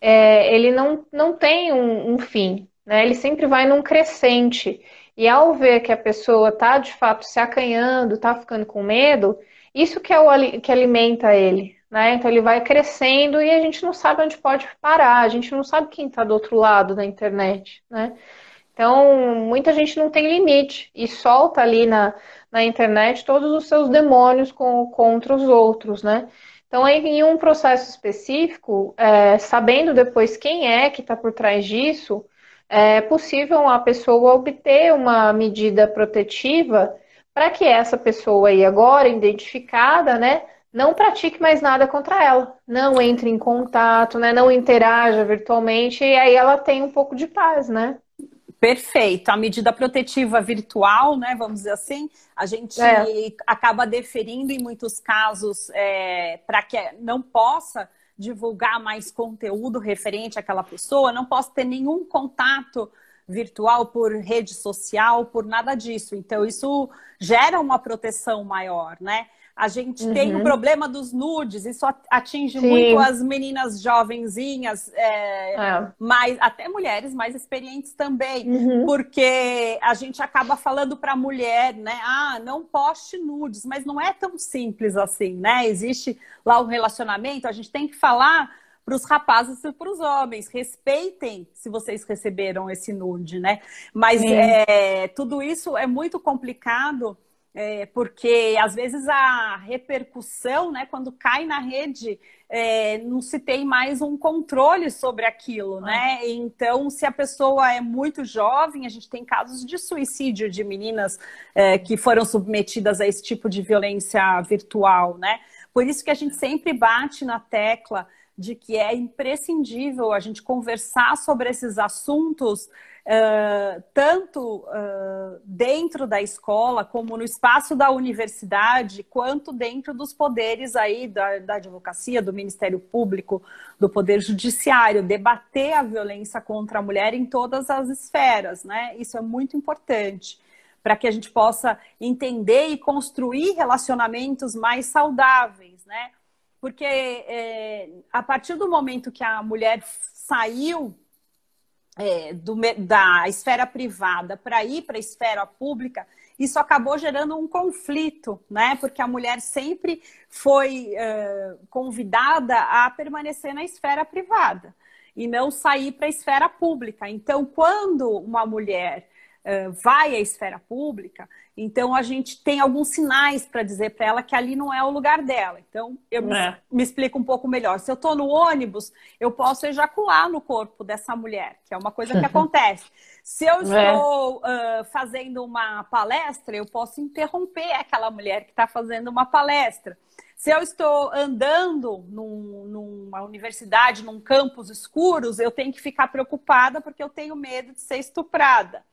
é, ele não, não tem um, um fim, né? Ele sempre vai num crescente. E ao ver que a pessoa está de fato se acanhando, está ficando com medo, isso que é o que alimenta ele. Né? Então ele vai crescendo e a gente não sabe onde pode parar, a gente não sabe quem está do outro lado da internet. Né? Então, muita gente não tem limite e solta ali na, na internet todos os seus demônios com, contra os outros, né? Então, em um processo específico, é, sabendo depois quem é que está por trás disso, é possível a pessoa obter uma medida protetiva para que essa pessoa aí agora identificada, né, não pratique mais nada contra ela, não entre em contato, né, não interaja virtualmente e aí ela tem um pouco de paz, né? Perfeito. A medida protetiva virtual, né, vamos dizer assim, a gente é. acaba deferindo em muitos casos é, para que não possa divulgar mais conteúdo referente àquela pessoa, não posso ter nenhum contato virtual por rede social, por nada disso. Então, isso gera uma proteção maior, né? A gente uhum. tem o problema dos nudes, isso atinge Sim. muito as meninas jovenzinhas, é, é. mais, até mulheres mais experientes também, uhum. porque a gente acaba falando para a mulher, né? Ah, não poste nudes, mas não é tão simples assim, né? Existe lá um relacionamento, a gente tem que falar para os rapazes e para os homens. Respeitem se vocês receberam esse nude, né? Mas é, tudo isso é muito complicado é, porque às vezes a repercussão, né, quando cai na rede, é, não se tem mais um controle sobre aquilo, né? Ah. Então, se a pessoa é muito jovem, a gente tem casos de suicídio de meninas é, que foram submetidas a esse tipo de violência virtual, né? Por isso que a gente sempre bate na tecla de que é imprescindível a gente conversar sobre esses assuntos tanto uh, dentro da escola, como no espaço da universidade, quanto dentro dos poderes aí da, da advocacia, do Ministério Público, do Poder Judiciário, debater a violência contra a mulher em todas as esferas, né? Isso é muito importante para que a gente possa entender e construir relacionamentos mais saudáveis, né? Porque é, a partir do momento que a mulher saiu é, do, da esfera privada para ir para a esfera pública, isso acabou gerando um conflito, né? Porque a mulher sempre foi convidada a permanecer na esfera privada e não sair para a esfera pública. Então, quando uma mulher uh, vai à esfera pública, então a gente tem alguns sinais para dizer para ela que ali não é o lugar dela. Então eu me, é. me explico um pouco melhor. Se eu estou no ônibus, eu posso ejacular no corpo dessa mulher, que é uma coisa que acontece. Se eu é. estou é. uh, fazendo uma palestra, eu posso interromper aquela mulher que está fazendo uma palestra. Se eu estou andando num, numa universidade, num campus escuros, eu tenho que ficar preocupada porque eu tenho medo de ser estuprada.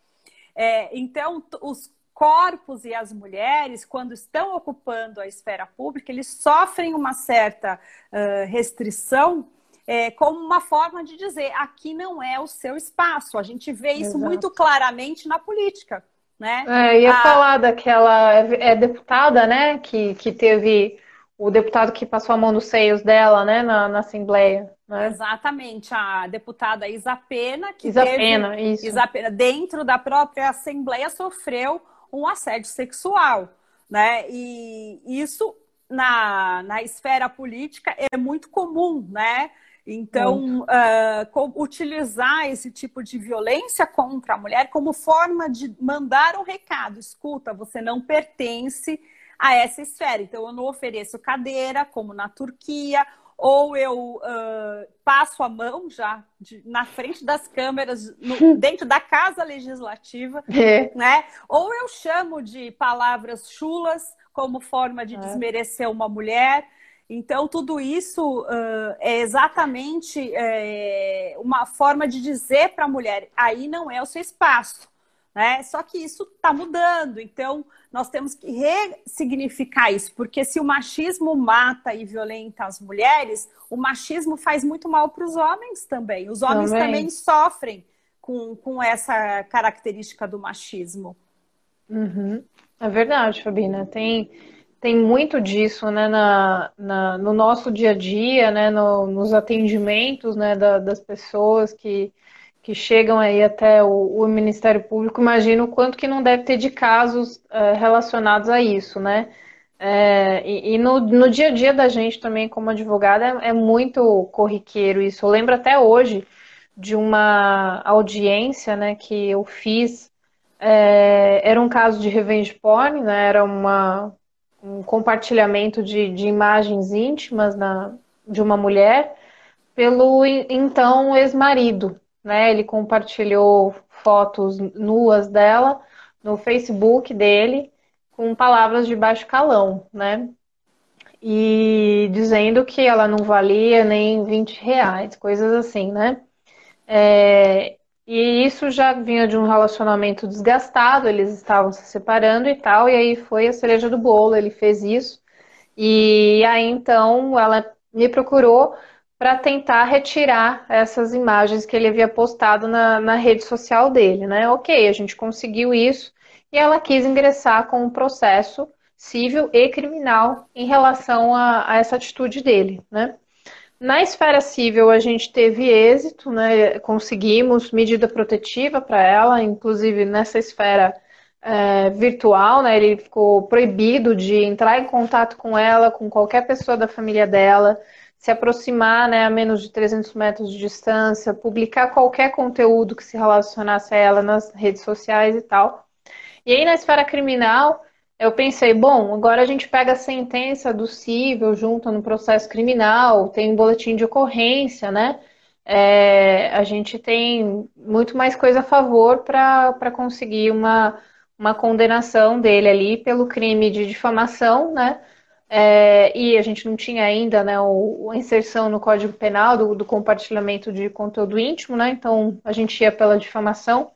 É, então, os corpos e as mulheres, quando estão ocupando a esfera pública, eles sofrem uma certa uh, restrição é, como uma forma de dizer aqui não é o seu espaço. A gente vê isso Exato. muito claramente na política. Né? É, ia a... falar daquela é, é, deputada, né, que, que teve o deputado que passou a mão nos seios dela, né, na, na Assembleia. Né? Exatamente, a deputada Isa Pena, que Isa Pena, isso. Isa Pena, dentro da própria Assembleia, sofreu um assédio sexual, né? E isso na, na esfera política é muito comum, né? Então, uh, utilizar esse tipo de violência contra a mulher como forma de mandar um recado: escuta, você não pertence a essa esfera. Então, eu não ofereço cadeira, como na Turquia, ou eu uh, passo a mão já de, na frente das câmeras, no, dentro da casa legislativa, é. né? Ou eu chamo de palavras chulas como forma de é. desmerecer uma mulher. Então, tudo isso uh, é exatamente é, uma forma de dizer para a mulher: aí não é o seu espaço. Né? Só que isso está mudando, então nós temos que ressignificar isso, porque se o machismo mata e violenta as mulheres, o machismo faz muito mal para os homens também. Os homens também, também sofrem com, com essa característica do machismo. Uhum. É verdade, Fabina. Tem, tem muito disso né, na, na, no nosso dia a dia, né, no, nos atendimentos né, da, das pessoas que que chegam aí até o, o, Ministério Público, imagino quanto que não deve ter de casos é, relacionados a isso, né? É, e, e no, no, dia a dia da gente também, como advogada, é, é, muito corriqueiro isso. Eu lembro até hoje de uma audiência né, que eu fiz. É, era um caso de revenge porn, né? Era uma, um compartilhamento de, de imagens íntimas na, de uma mulher pelo então ex-marido né? Ele compartilhou fotos nuas dela no Facebook dele com palavras de baixo calão, né? E dizendo que ela não valia nem 20 reais, coisas assim, né? É, e isso já vinha de um relacionamento desgastado, eles estavam se separando e tal, e aí foi a cereja do bolo, ele fez isso. E aí então ela me procurou para tentar retirar essas imagens que ele havia postado na, na rede social dele, né? Ok, a gente conseguiu isso e ela quis ingressar com um processo civil e criminal em relação a, a essa atitude dele, né? Na esfera civil, a gente teve êxito, né? conseguimos medida protetiva para ela, inclusive nessa esfera é, virtual, né? ele ficou proibido de entrar em contato com ela, com qualquer pessoa da família dela, se aproximar né, a menos de 300 metros de distância, publicar qualquer conteúdo que se relacionasse a ela nas redes sociais e tal. E aí, na esfera criminal, eu pensei, bom, agora a gente pega a sentença do cível, junta no processo criminal, tem um boletim de ocorrência, né? É, a gente tem muito mais coisa a favor para conseguir uma, uma condenação dele ali pelo crime de difamação, né? É, e a gente não tinha ainda né, o, a inserção no Código Penal do, do, compartilhamento de conteúdo íntimo, né? Então a gente ia pela difamação.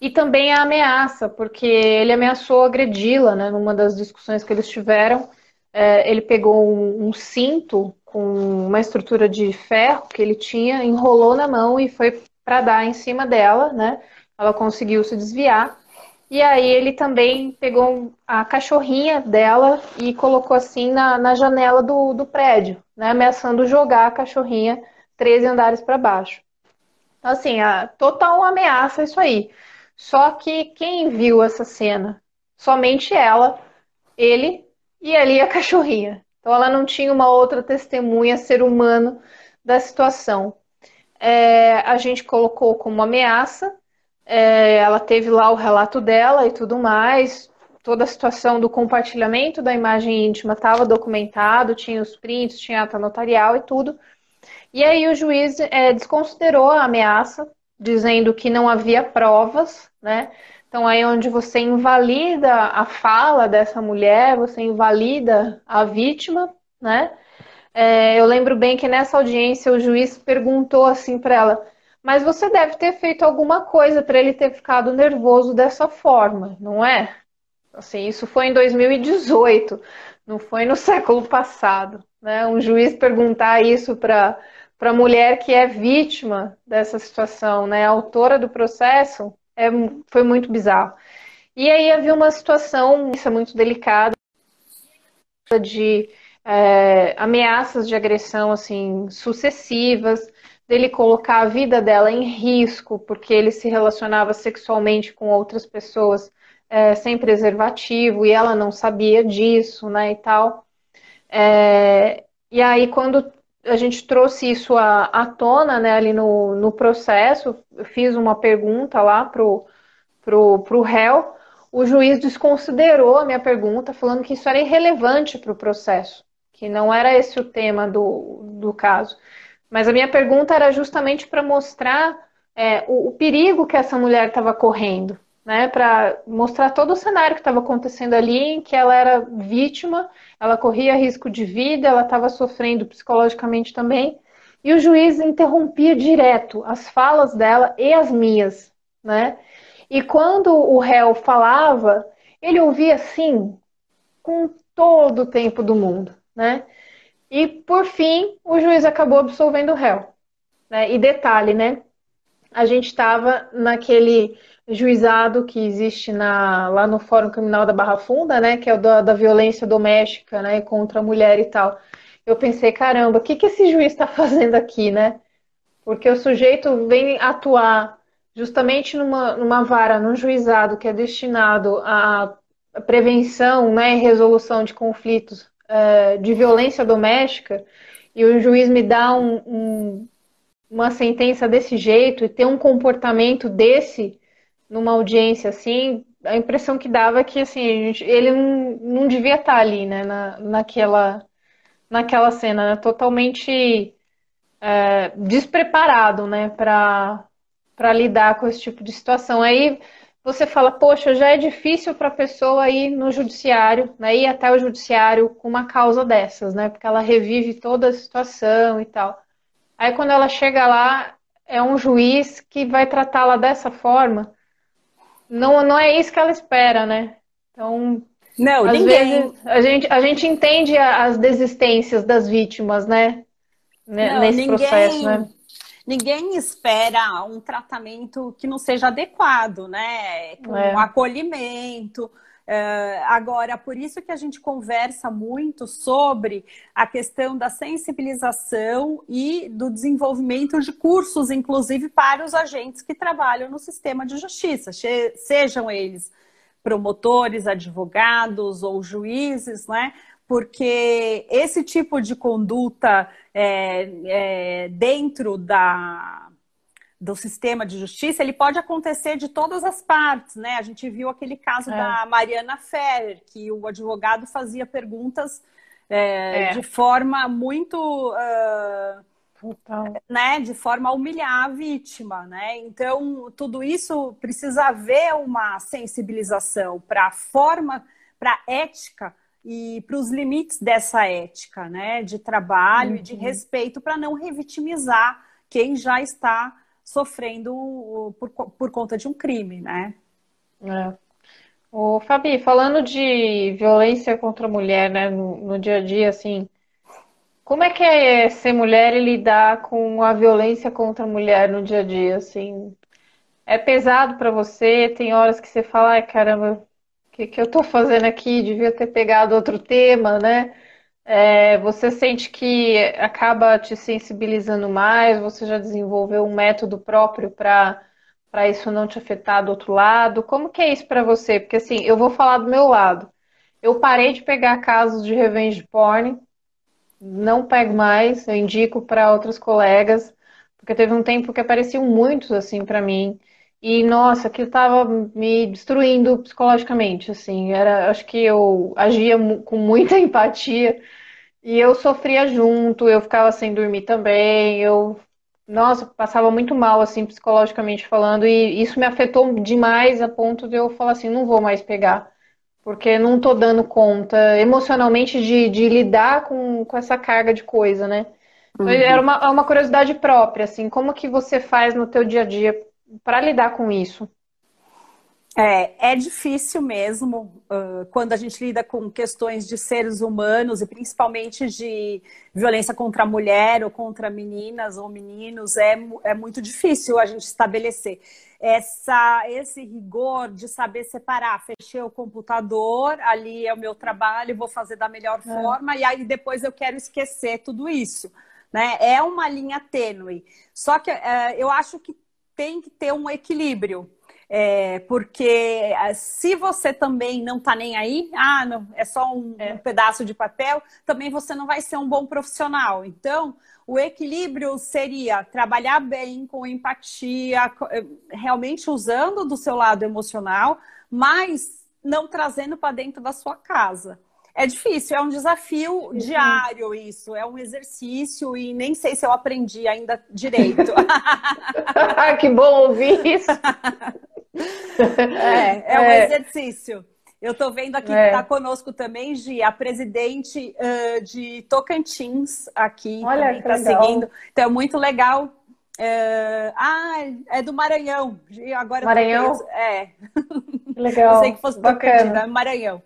E também a ameaça, porque ele ameaçou agredi-la, né? Numa das discussões que eles tiveram, é, ele pegou um, um, cinto com uma estrutura de ferro que ele tinha, enrolou na mão e foi para dar em cima dela, né? Ela conseguiu se desviar. E aí ele também pegou a cachorrinha dela e colocou assim na, na janela do, do prédio, né, ameaçando jogar a cachorrinha 13 andares para baixo. Então, assim, a total ameaça isso aí. Só que quem viu essa cena? Somente ela, ele e ali a cachorrinha. Então ela não tinha uma outra testemunha, ser humano, da situação. É, a gente colocou como ameaça é, ela teve lá o relato dela e tudo mais. Toda a situação do compartilhamento da imagem íntima estava documentado, tinha os prints, tinha ata notarial e tudo. E aí o juiz é, desconsiderou a ameaça, dizendo que não havia provas, né? Então aí onde você invalida a fala dessa mulher, você invalida a vítima, né? É, eu lembro bem que nessa audiência o juiz perguntou assim para ela: mas você deve ter feito alguma coisa para ele ter ficado nervoso dessa forma, não é? Assim, isso foi em 2018, não foi no século passado. Né? Um juiz perguntar isso para a mulher que é vítima dessa situação, né, autora do processo, é, foi muito bizarro. E aí havia uma situação isso é muito delicada de é, ameaças de agressão assim sucessivas, dele colocar a vida dela em risco, porque ele se relacionava sexualmente com outras pessoas é, sem preservativo e ela não sabia disso, né, e tal. É, e aí, quando a gente trouxe isso à, à tona, né, ali no, no processo, eu fiz uma pergunta lá pro, pro, pro réu, o juiz desconsiderou a minha pergunta, falando que isso era irrelevante para o processo, que não era esse o tema do, do caso. Mas a minha pergunta era justamente para mostrar é, o, o, perigo que essa mulher estava correndo, né? Para mostrar todo o cenário que estava acontecendo ali, em que ela era vítima, ela corria risco de vida, ela estava sofrendo psicologicamente também. E o juiz interrompia direto as falas dela e as minhas, né? E quando o réu falava, ele ouvia assim, com todo o tempo do mundo, né? E, por fim, o juiz acabou absolvendo o réu. Né? E detalhe, né? A gente estava naquele juizado que existe na, lá no Fórum Criminal da Barra Funda, né? Que é o da, da violência doméstica, né? Contra a mulher e tal. Eu pensei, caramba, o que, que esse juiz está fazendo aqui, né? Porque o sujeito vem atuar justamente numa, numa vara, num juizado que é destinado à prevenção né, e resolução de conflitos uh, de violência doméstica e o juiz me dá um, um, uma sentença desse jeito e ter um comportamento desse numa audiência assim, a impressão que dava é que assim, ele não, não devia estar ali, né, na, naquela, naquela cena, né, totalmente é, despreparado, né, para lidar com esse tipo de situação. Aí você fala, poxa, já é difícil para a pessoa ir no judiciário, né, ir até o judiciário com uma causa dessas, né, porque ela revive toda a situação e tal. Aí quando ela chega lá, é um juiz que vai tratá-la dessa forma. Não, não é isso que ela espera, né? Então, não, às ninguém. vezes a gente, a gente entende as desistências das vítimas, né? não, nesse ninguém, processo, né? Ninguém espera um tratamento que não seja adequado, né? Com é. um acolhimento. Uh, agora, por isso que a gente conversa muito sobre a questão da sensibilização e do desenvolvimento de cursos, inclusive para os agentes que trabalham no sistema de justiça, sejam eles promotores, advogados ou juízes, né? Porque esse tipo de conduta é, é, dentro da, do sistema de justiça, ele pode acontecer de todas as partes, né? A gente viu aquele caso é. da Mariana Ferrer, que o advogado fazia perguntas é, é. de forma muito uh, né, de forma a humilhar a vítima, né? Então, tudo isso precisa haver uma sensibilização para a forma, para a ética e para os limites dessa ética, né, de trabalho uhum. e de uhum. respeito para não revitimizar quem já está sofrendo por, por conta de um crime, né? É. O Fabi, falando de violência contra a mulher, né, no, no dia a dia, assim, como é que é ser mulher e lidar com a violência contra a mulher no dia a dia, assim? É pesado para você? Tem horas que você fala, ai caramba, que, que eu tô fazendo aqui? Devia ter pegado outro tema, né? É, você sente que acaba te sensibilizando mais? Você já desenvolveu um método próprio para para isso não te afetar do outro lado? Como que é isso para você? Porque assim, eu vou falar do meu lado. Eu parei de pegar casos de revenge porn não pego mais, eu indico para outros colegas, porque teve um tempo que apareciam muitos assim para mim. E nossa, aquilo estava me destruindo psicologicamente, assim. Era, acho que eu agia com muita empatia e eu sofria junto, eu ficava sem dormir também, eu nossa, passava muito mal assim psicologicamente falando e isso me afetou demais a ponto de eu falar assim, não vou mais pegar porque não tô dando conta emocionalmente de, de lidar com, com essa carga de coisa, né? Então, uhum. Era uma, é uma curiosidade própria, assim, como que você faz no teu dia a dia para lidar com isso? É, é difícil mesmo uh, quando a gente lida com questões de seres humanos e principalmente de violência contra a mulher ou contra meninas ou meninos, é, é muito difícil a gente estabelecer essa, esse rigor de saber separar. Fechei o computador, ali é o meu trabalho, vou fazer da melhor é. forma, e aí depois eu quero esquecer tudo isso. Né? É uma linha tênue. Só que é, eu acho que tem que ter um equilíbrio. É, porque é, se você também não está nem aí, ah, não, é só um, é. um pedaço de papel, também você não vai ser um bom profissional. Então, o equilíbrio seria trabalhar bem, com empatia, eh, realmente usando do seu lado emocional, mas não trazendo para dentro da sua casa. É difícil, é um desafio uhum. diário isso, é um exercício e nem sei se eu aprendi ainda direito. que bom ouvir isso. É, é um é. exercício. Eu estou vendo aqui é. que está conosco também, Gi, a presidente uh, de Tocantins aqui Olha, também está seguindo. Então é muito legal. Uh, ah, é do Maranhão. Agora Maranhão? É. Legal. Eu sei que fosse Tocantins, é Maranhão.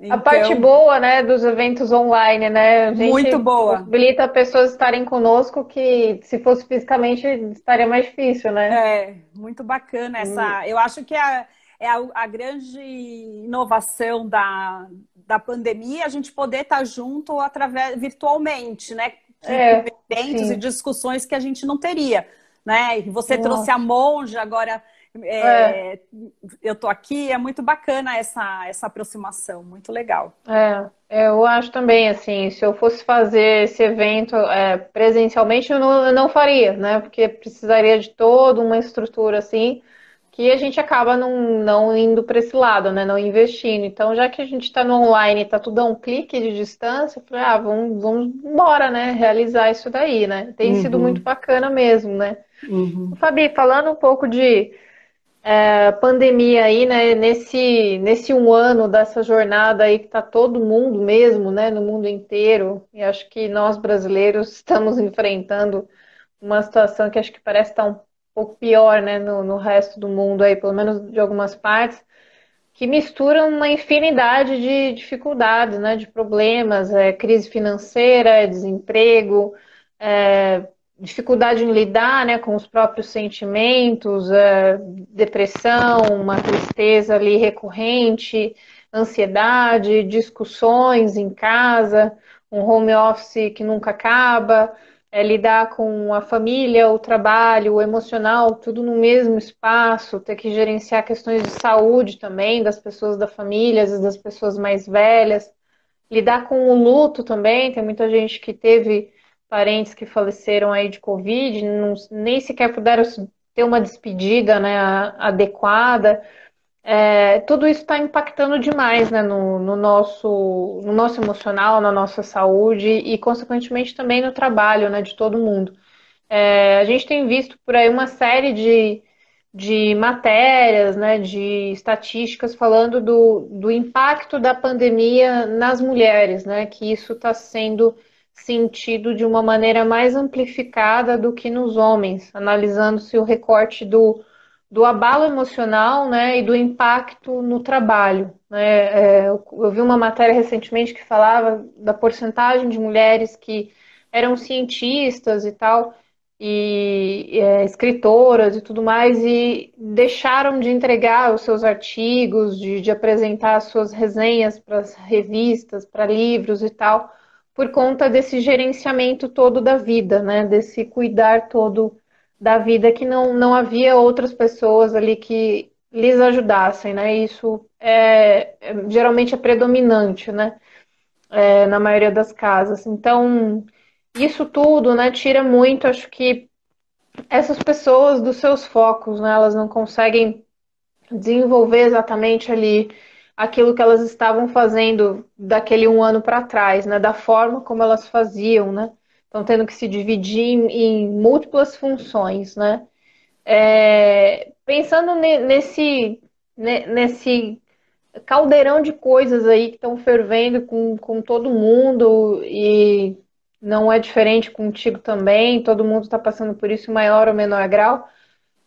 Então, a parte boa, né, dos eventos online, né? muito boa. Possibilita pessoas estarem conosco que, se fosse fisicamente, estaria mais difícil, né? É, muito bacana essa. Hum. Eu acho que a, é a, a grande inovação da, da pandemia, a gente poder estar junto através virtualmente, né? É, eventos sim. e discussões que a gente não teria, né? Você Nossa. trouxe a monja, agora é, é. eu tô aqui, é muito bacana essa, essa aproximação, muito legal. É, eu acho também, assim, se eu fosse fazer esse evento é, presencialmente, eu não, eu não faria, né? Porque precisaria de toda uma estrutura, assim, que a gente acaba não, não indo para esse lado, né? Não investindo. Então, já que a gente está no online, está tudo a um clique de distância, eu falei, ah, vamos, vamos embora, né? Realizar isso daí, né? Tem uhum. sido muito bacana mesmo, né? Uhum. Fabi, falando um pouco de é, pandemia aí, né? Nesse, nesse um ano dessa jornada aí que está todo mundo mesmo, né? No mundo inteiro. E acho que nós brasileiros estamos enfrentando uma situação que acho que parece estar tá um pouco pior, né, no, no resto do mundo aí, pelo menos de algumas partes, que misturam uma infinidade de dificuldades, né, de problemas, é, crise financeira, é desemprego, é, dificuldade em lidar né, com os próprios sentimentos, é, depressão, uma tristeza ali recorrente, ansiedade, discussões em casa, um home office que nunca acaba, é, lidar com a família, o trabalho, o emocional, tudo no mesmo espaço, ter que gerenciar questões de saúde também das pessoas da família, às vezes das pessoas mais velhas, lidar com o luto também, tem muita gente que teve parentes que faleceram aí de Covid, não, nem sequer puderam ter uma despedida né, adequada. É, tudo isso está impactando demais né, no, no, nosso, no nosso emocional, na nossa saúde e, consequentemente, também no trabalho né, de todo mundo. É, a gente tem visto por aí uma série de, de matérias, né, de estatísticas falando do, do impacto da pandemia nas mulheres, né, que isso está sendo sentido de uma maneira mais amplificada do que nos homens, analisando-se o recorte do, do abalo emocional né, e do impacto no trabalho. Né? É, eu vi uma matéria recentemente que falava da porcentagem de mulheres que eram cientistas e tal, e é, escritoras e tudo mais, e deixaram de entregar os seus artigos, de, de apresentar as suas resenhas para as revistas, para livros e tal, por conta desse gerenciamento todo da vida, né? Desse cuidar todo da vida que não, não havia outras pessoas ali que lhes ajudassem, né? Isso é, é geralmente é predominante, né? É, na maioria das casas. Então, isso tudo, né, tira muito, acho que essas pessoas dos seus focos, né? Elas não conseguem desenvolver exatamente ali aquilo que elas estavam fazendo daquele um ano para trás, né? Da forma como elas faziam, né? Estão tendo que se dividir em, em múltiplas funções, né? É, pensando nesse, nesse caldeirão de coisas aí que estão fervendo com, com todo mundo e não é diferente contigo também, todo mundo está passando por isso em maior ou menor grau.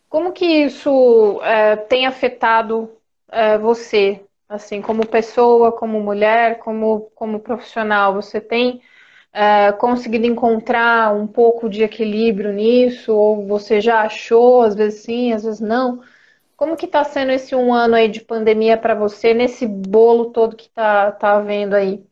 Como que isso é, tem afetado é, você? Assim, como pessoa, como mulher, como, como profissional? Você tem é, conseguido encontrar um pouco de equilíbrio nisso? Ou você já achou, às vezes sim, às vezes não? Como que está sendo esse um ano aí de pandemia para você, nesse bolo todo que está tá havendo aí?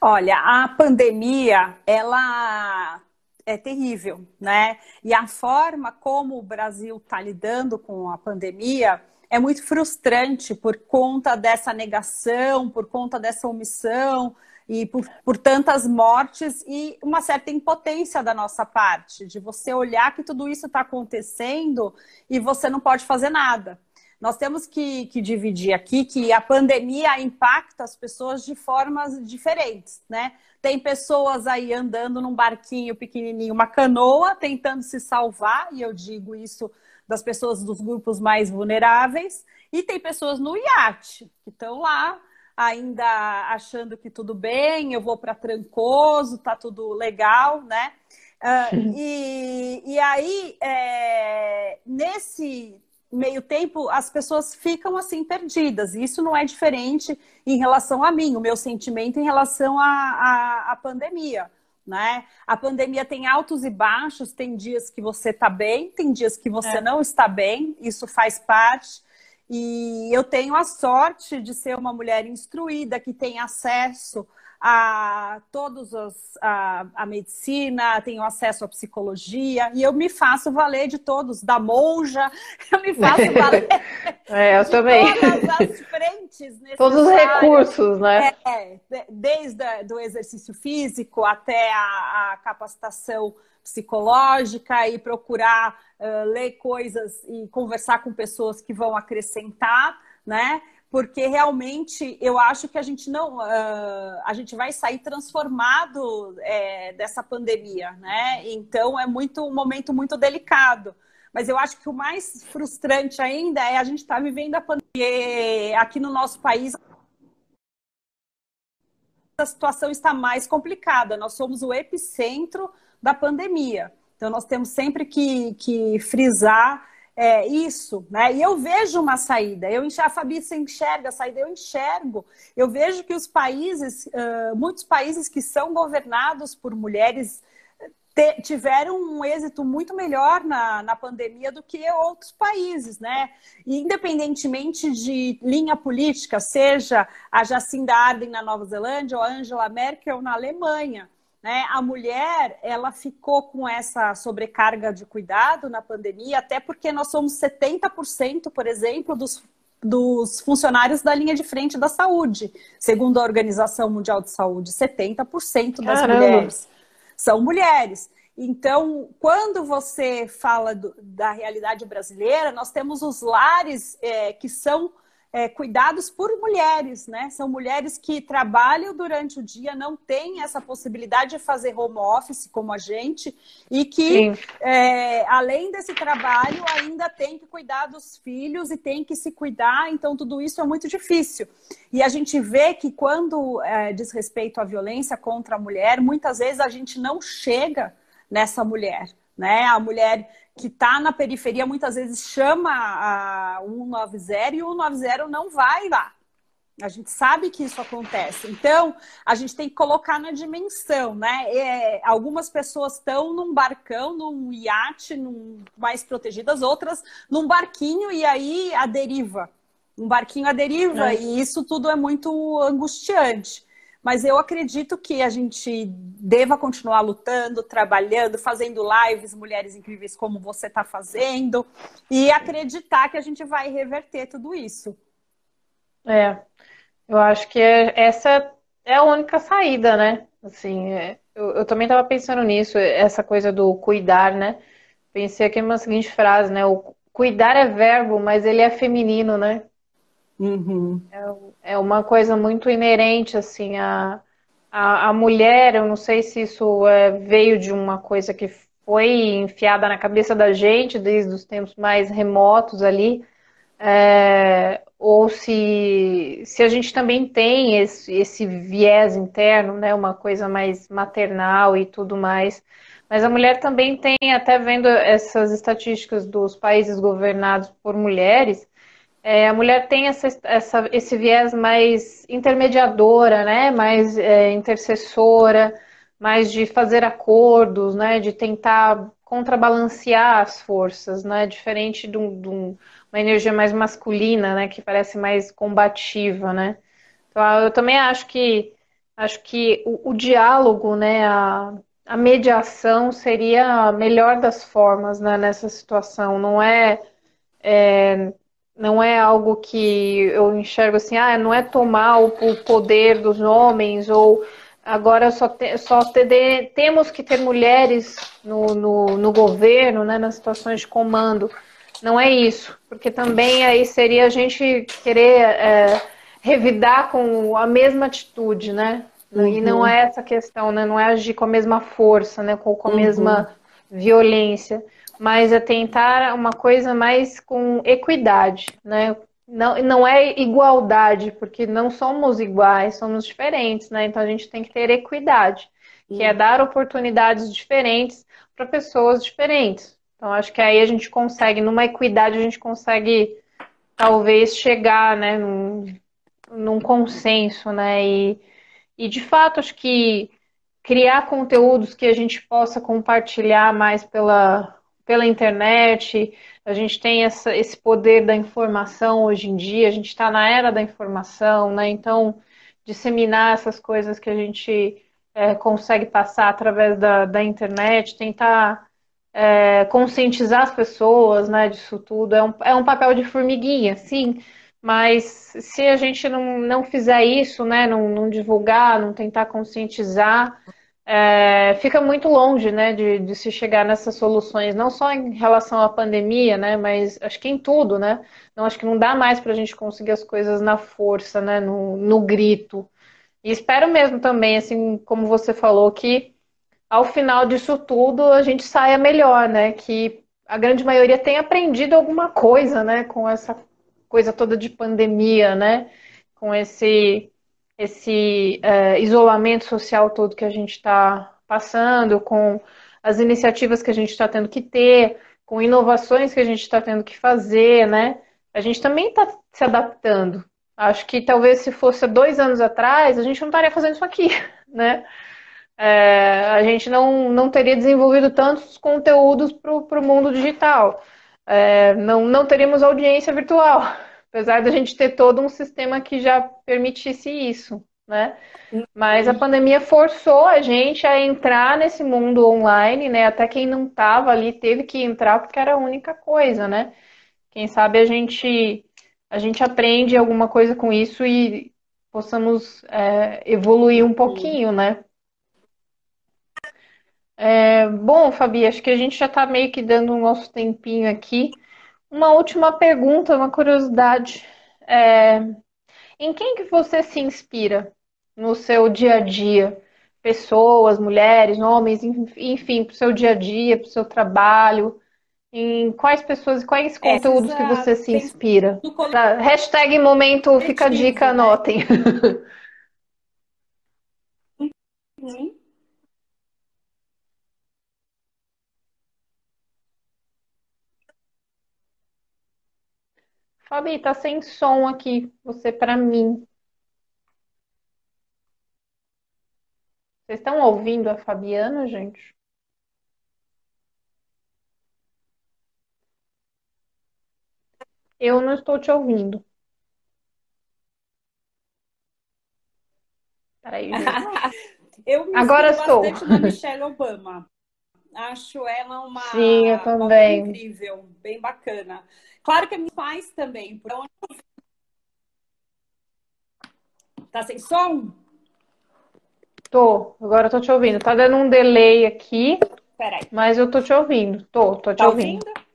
Olha, a pandemia, ela é terrível, né? E a forma como o Brasil está lidando com a pandemia é muito frustrante por conta dessa negação, por conta dessa omissão e por, por tantas mortes e uma certa impotência da nossa parte, de você olhar que tudo isso está acontecendo e você não pode fazer nada. Nós temos que, que, dividir aqui que a pandemia impacta as pessoas de formas diferentes, né? Tem pessoas aí andando num barquinho pequenininho, uma canoa, tentando se salvar, e eu digo isso das pessoas dos grupos mais vulneráveis, e tem pessoas no iate, que estão lá ainda achando que tudo bem, eu vou para Trancoso, tá tudo legal, né? Uh, e, e aí, é, nesse meio tempo, as pessoas ficam assim perdidas. E isso não é diferente em relação a mim, o meu sentimento em relação à pandemia né? A pandemia tem altos e baixos, tem dias que você está bem, tem dias que você é. não está bem, isso faz parte. E eu tenho a sorte de ser uma mulher instruída que tem acesso a todos os, a, a medicina, tenho acesso à psicologia e eu me faço valer de todos, da monja, eu me faço valer é, eu também. todas as frentes Todos os recursos, né? É, desde o exercício físico até a, a capacitação psicológica e procurar uh, ler coisas e conversar com pessoas que vão acrescentar, né? Porque realmente eu acho que a gente não uh, a gente vai sair transformado é, dessa pandemia, né? Então é muito um momento muito delicado. Mas eu acho que o mais frustrante ainda é a gente estar tá vivendo a pandemia aqui no nosso país. A situação está mais complicada. Nós somos o epicentro da pandemia. Então nós temos sempre que, que frisar é, isso, né? E eu vejo uma saída. Eu a Fabi se enxerga a saída, eu enxergo. Eu vejo que os países, uh, muitos países que são governados por mulheres te, tiveram um êxito muito melhor na, na pandemia do que outros países, né? E independentemente de linha política, seja a Jacinda Ardern na Nova Zelândia ou a Angela Merkel na Alemanha, né? A mulher, ela ficou com essa sobrecarga de cuidado na pandemia, até porque nós somos 70%, por exemplo, dos dos funcionários da linha de frente da saúde, segundo a Organização Mundial de Saúde, 70% das Caramba. mulheres são mulheres. Então, quando você fala do, da realidade brasileira, nós temos os lares é, que são é, cuidados por mulheres, né? São mulheres que trabalham durante o dia, não têm essa possibilidade de fazer home office como a gente, e que, é, além desse trabalho, ainda tem que cuidar dos filhos e tem que se cuidar, então tudo isso é muito difícil. E a gente vê que quando é, diz respeito à violência contra a mulher, muitas vezes a gente não chega nessa mulher, né? A mulher que está na periferia muitas vezes chama a 190 e o 190 não vai lá. A gente sabe que isso acontece. Então, a gente tem que colocar na dimensão, né? É, algumas pessoas estão num barcão, num iate, num, mais protegidas, outras num barquinho e aí a deriva. Um barquinho à deriva, é. e isso tudo é muito angustiante. Mas eu acredito que a gente deva continuar lutando, trabalhando, fazendo lives, mulheres incríveis como você está fazendo, e acreditar que a gente vai reverter tudo isso. É, eu acho que é, essa é a única saída, né? Assim, é, eu, eu também estava pensando nisso, essa coisa do cuidar, né? Pensei aqui numa seguinte frase, né? O cuidar é verbo, mas ele é feminino, né? Uhum. É, é, uma coisa muito inerente, assim, a, a, a mulher, eu não sei se isso é, veio de uma coisa que foi enfiada na cabeça da gente desde os tempos mais remotos ali, é, ou se, se a gente também tem esse, esse viés interno, né, uma coisa mais maternal e tudo mais. Mas a mulher também tem, até vendo essas estatísticas dos países governados por mulheres, é, a mulher tem essa, essa, esse viés mais intermediadora, né? mais é, intercessora, mais de fazer acordos, né? de tentar contrabalancear as forças, né? diferente de, um, de um, uma energia mais masculina, né? que parece mais combativa. Né? Então, eu também acho que, acho que o, o diálogo, né? a, a mediação seria a melhor das formas né? nessa situação. Não é, é não é algo que eu enxergo assim, ah, não é tomar o, o poder dos homens ou agora só, te, só te, temos que ter mulheres no, no, no, governo, né, nas situações de comando. Não é isso, porque também aí seria a gente querer é, revidar com a mesma atitude, né? Uhum. E não é essa questão, né? Não é agir com a mesma força, né? Com, com a uhum. mesma violência mas é tentar uma coisa mais com equidade, né? Não, não é igualdade, porque não somos iguais, somos diferentes, né? Então a gente tem que ter equidade, que é dar oportunidades diferentes para pessoas diferentes. Então acho que aí a gente consegue, numa equidade, a gente consegue talvez chegar, né, num, num consenso, né? E, e de fato acho que criar conteúdos que a gente possa compartilhar mais pela pela internet, a gente tem essa, esse poder da informação hoje em dia, a gente está na era da informação, né? Então, disseminar essas coisas que a gente é, consegue passar através da, da internet, tentar é, conscientizar as pessoas né, disso tudo, é um, é um papel de formiguinha, sim, mas se a gente não, não fizer isso, né, não, não divulgar, não tentar conscientizar, é, fica muito longe né, de, de, se chegar nessas soluções, não só em relação à pandemia, né, mas acho que em tudo, né? Não acho que não dá mais para a gente conseguir as coisas na força, né, no, no grito. E espero mesmo também, assim como você falou, que ao final disso tudo a gente saia melhor, né? Que a grande maioria tenha aprendido alguma coisa, né, com essa coisa toda de pandemia, né? Com esse esse é, isolamento social todo que a gente está passando, com as iniciativas que a gente está tendo que ter, com inovações que a gente está tendo que fazer, né? A gente também está se adaptando. Acho que talvez se fosse dois anos atrás, a gente não estaria fazendo isso aqui, né? é, a gente não, não teria desenvolvido tantos conteúdos para o mundo digital. É, não, não teríamos audiência virtual, apesar da gente ter todo um sistema que já permitisse isso, né? Mas a pandemia forçou a gente a entrar nesse mundo online, né? Até quem não estava ali teve que entrar porque era a única coisa, né? Quem sabe a gente a gente aprende alguma coisa com isso e possamos é, evoluir um pouquinho, né? É, bom, Fabi, acho que a gente já está meio que dando o nosso tempinho aqui. Uma última pergunta, uma curiosidade. É, em quem que você se inspira no seu dia a dia? Pessoas, mulheres, homens, enfim, para o seu dia a dia, para o seu trabalho. Em quais pessoas e quais conteúdos Essa, que você se inspira? Tá, hashtag momento fica a dica, anotem. Uhum. Fabi, tá sem som aqui, você para mim. Vocês estão ouvindo a Fabiana, gente? Eu não estou te ouvindo. Peraí. Eu me Agora estou. bastante na Michelle Obama. Acho ela uma, Sim, eu também. incrível, bem bacana. Claro que meus pais também. Tá sem som? Tô, agora eu tô te ouvindo. Tá dando um delay aqui. Peraí. Mas eu tô te ouvindo. Tô, tô te tá ouvindo. ouvindo?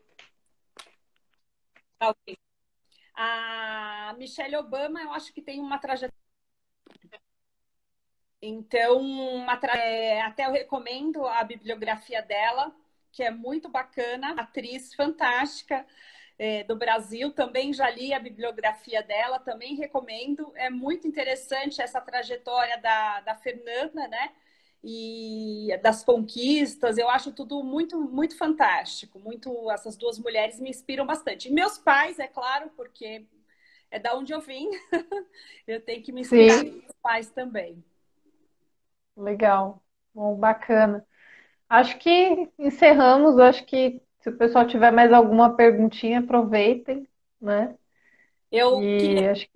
Tá ok. A Michelle Obama, eu acho que tem uma trajetória. Então, uma tra... é, até eu recomendo a bibliografia dela, que é muito bacana, atriz fantástica é, do Brasil. Também já li a bibliografia dela, também recomendo. É muito interessante essa trajetória da, da Fernanda, né? E das conquistas, eu acho tudo muito, muito fantástico. Muito, essas duas mulheres me inspiram bastante. E meus pais, é claro, porque é da onde eu vim. eu tenho que me inspirar Sim. meus pais também. Legal, bom, bacana. Acho que encerramos. Acho que se o pessoal tiver mais alguma perguntinha, aproveitem, né? Eu e queria acho...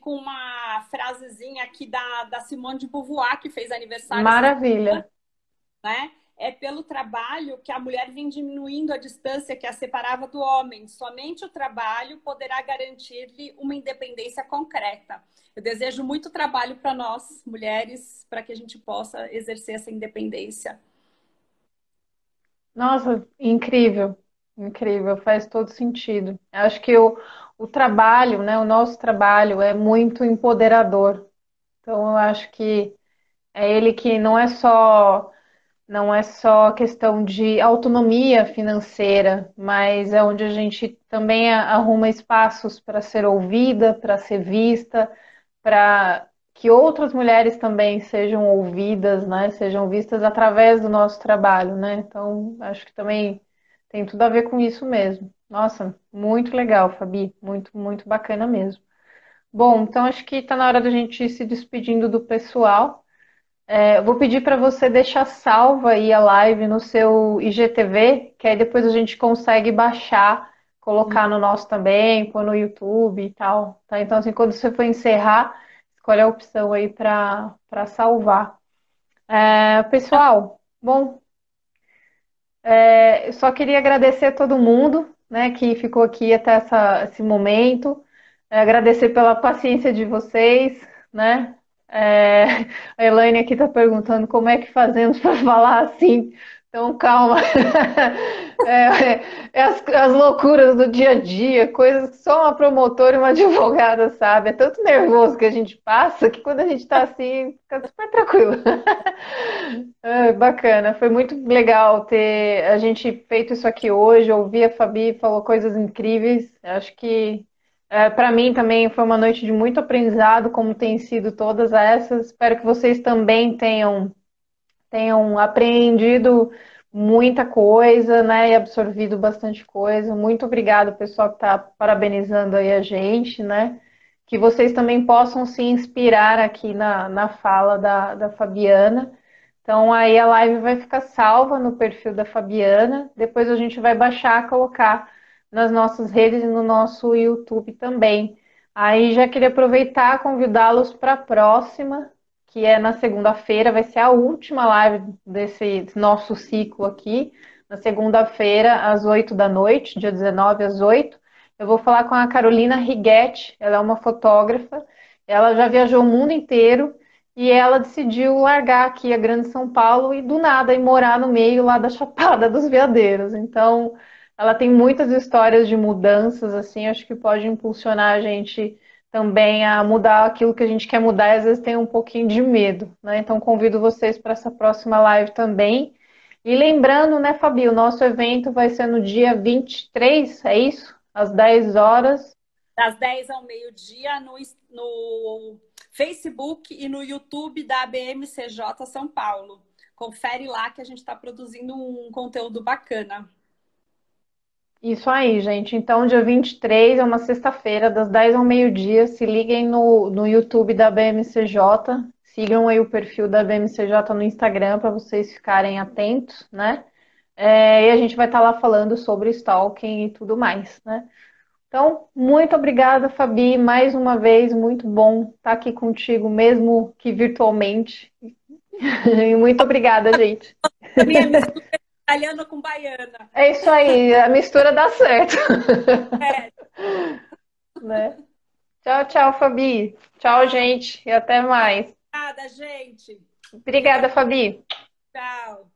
com uma frasezinha aqui da, da Simone de Beauvoir, que fez aniversário. Maravilha. né? É pelo trabalho que a mulher vem diminuindo a distância que a separava do homem. Somente o trabalho poderá garantir-lhe uma independência concreta. Eu desejo muito trabalho para nós, mulheres, para que a gente possa exercer essa independência. Nossa, incrível, incrível, faz todo sentido. Acho que o, o trabalho, né, o nosso trabalho é muito empoderador. Então, eu acho que é ele que não é só não é só questão de autonomia financeira, mas é onde a gente também arruma espaços para ser ouvida, para ser vista, para que outras mulheres também sejam ouvidas, né? Sejam vistas através do nosso trabalho, né? Então, acho que também tem tudo a ver com isso mesmo. Nossa, muito legal, Fabi. Muito, muito bacana mesmo. Bom, então acho que está na hora da gente ir se despedindo do pessoal. É, vou pedir para você deixar salva aí a live no seu IGTV, que aí depois a gente consegue baixar, colocar no nosso também, pôr no YouTube e tal. Tá? Então, assim, quando você for encerrar, escolhe a opção aí para salvar. É, pessoal, bom, é, eu só queria agradecer a todo mundo né, que ficou aqui até essa, esse momento, é, agradecer pela paciência de vocês, né? É, a Elaine aqui está perguntando como é que fazemos para falar assim então, calma. É, é as, as, loucuras do dia a dia, coisas que só uma promotora e uma advogada sabe. É tanto nervoso que a gente passa que quando a gente está assim, fica super tranquilo. É, bacana, foi muito legal ter a gente feito isso aqui hoje. Ouvir a Fabi falou coisas incríveis. Acho que é, para mim também foi uma noite de muito aprendizado, como tem sido todas essas. Espero que vocês também tenham tenham aprendido muita coisa, né, e absorvido bastante coisa. Muito obrigada, pessoal que está parabenizando aí a gente, né? Que vocês também possam se inspirar aqui na, na fala da, da Fabiana, Então aí a live vai ficar salva no perfil da Fabiana. Depois a gente vai baixar, colocar nas nossas redes e no nosso YouTube também. Aí já queria aproveitar convidá-los para a próxima, que é na segunda-feira, vai ser a última live desse nosso ciclo aqui. Na segunda-feira, às 8 da noite, dia 19 às 8. Eu vou falar com a Carolina Righetti, ela é uma fotógrafa, ela já viajou o mundo inteiro e ela decidiu largar aqui a Grande São Paulo e do nada ir morar no meio lá da Chapada dos Veadeiros. Então, ela tem muitas histórias de mudanças, assim, acho que pode impulsionar a gente também a mudar aquilo que a gente quer mudar e às vezes tem um pouquinho de medo, né? Então, convido vocês para essa próxima live também. E lembrando, né, Fabi, o nosso evento vai ser no dia 23, é isso? Às 10 horas. Das 10 ao meio-dia no, no Facebook e no YouTube da BMCJ São Paulo. Confere lá que a gente está produzindo um conteúdo bacana. Isso aí, gente. Então, dia 23 é uma sexta-feira, das 10 ao meio-dia. Se liguem no, no YouTube da BMCJ. Sigam aí o perfil da BMCJ no Instagram para vocês ficarem atentos, né? É, e a gente vai estar tá lá falando sobre stalking e tudo mais, né? Então, muito obrigada, Fabi, mais uma vez, muito bom estar aqui contigo, mesmo que virtualmente. muito obrigada, gente. Italiana com baiana. É isso aí, a mistura dá certo. É. né? Tchau, tchau, Fabi. Tchau, gente, e até mais. Obrigada, gente. Obrigada, Fabi. Tchau.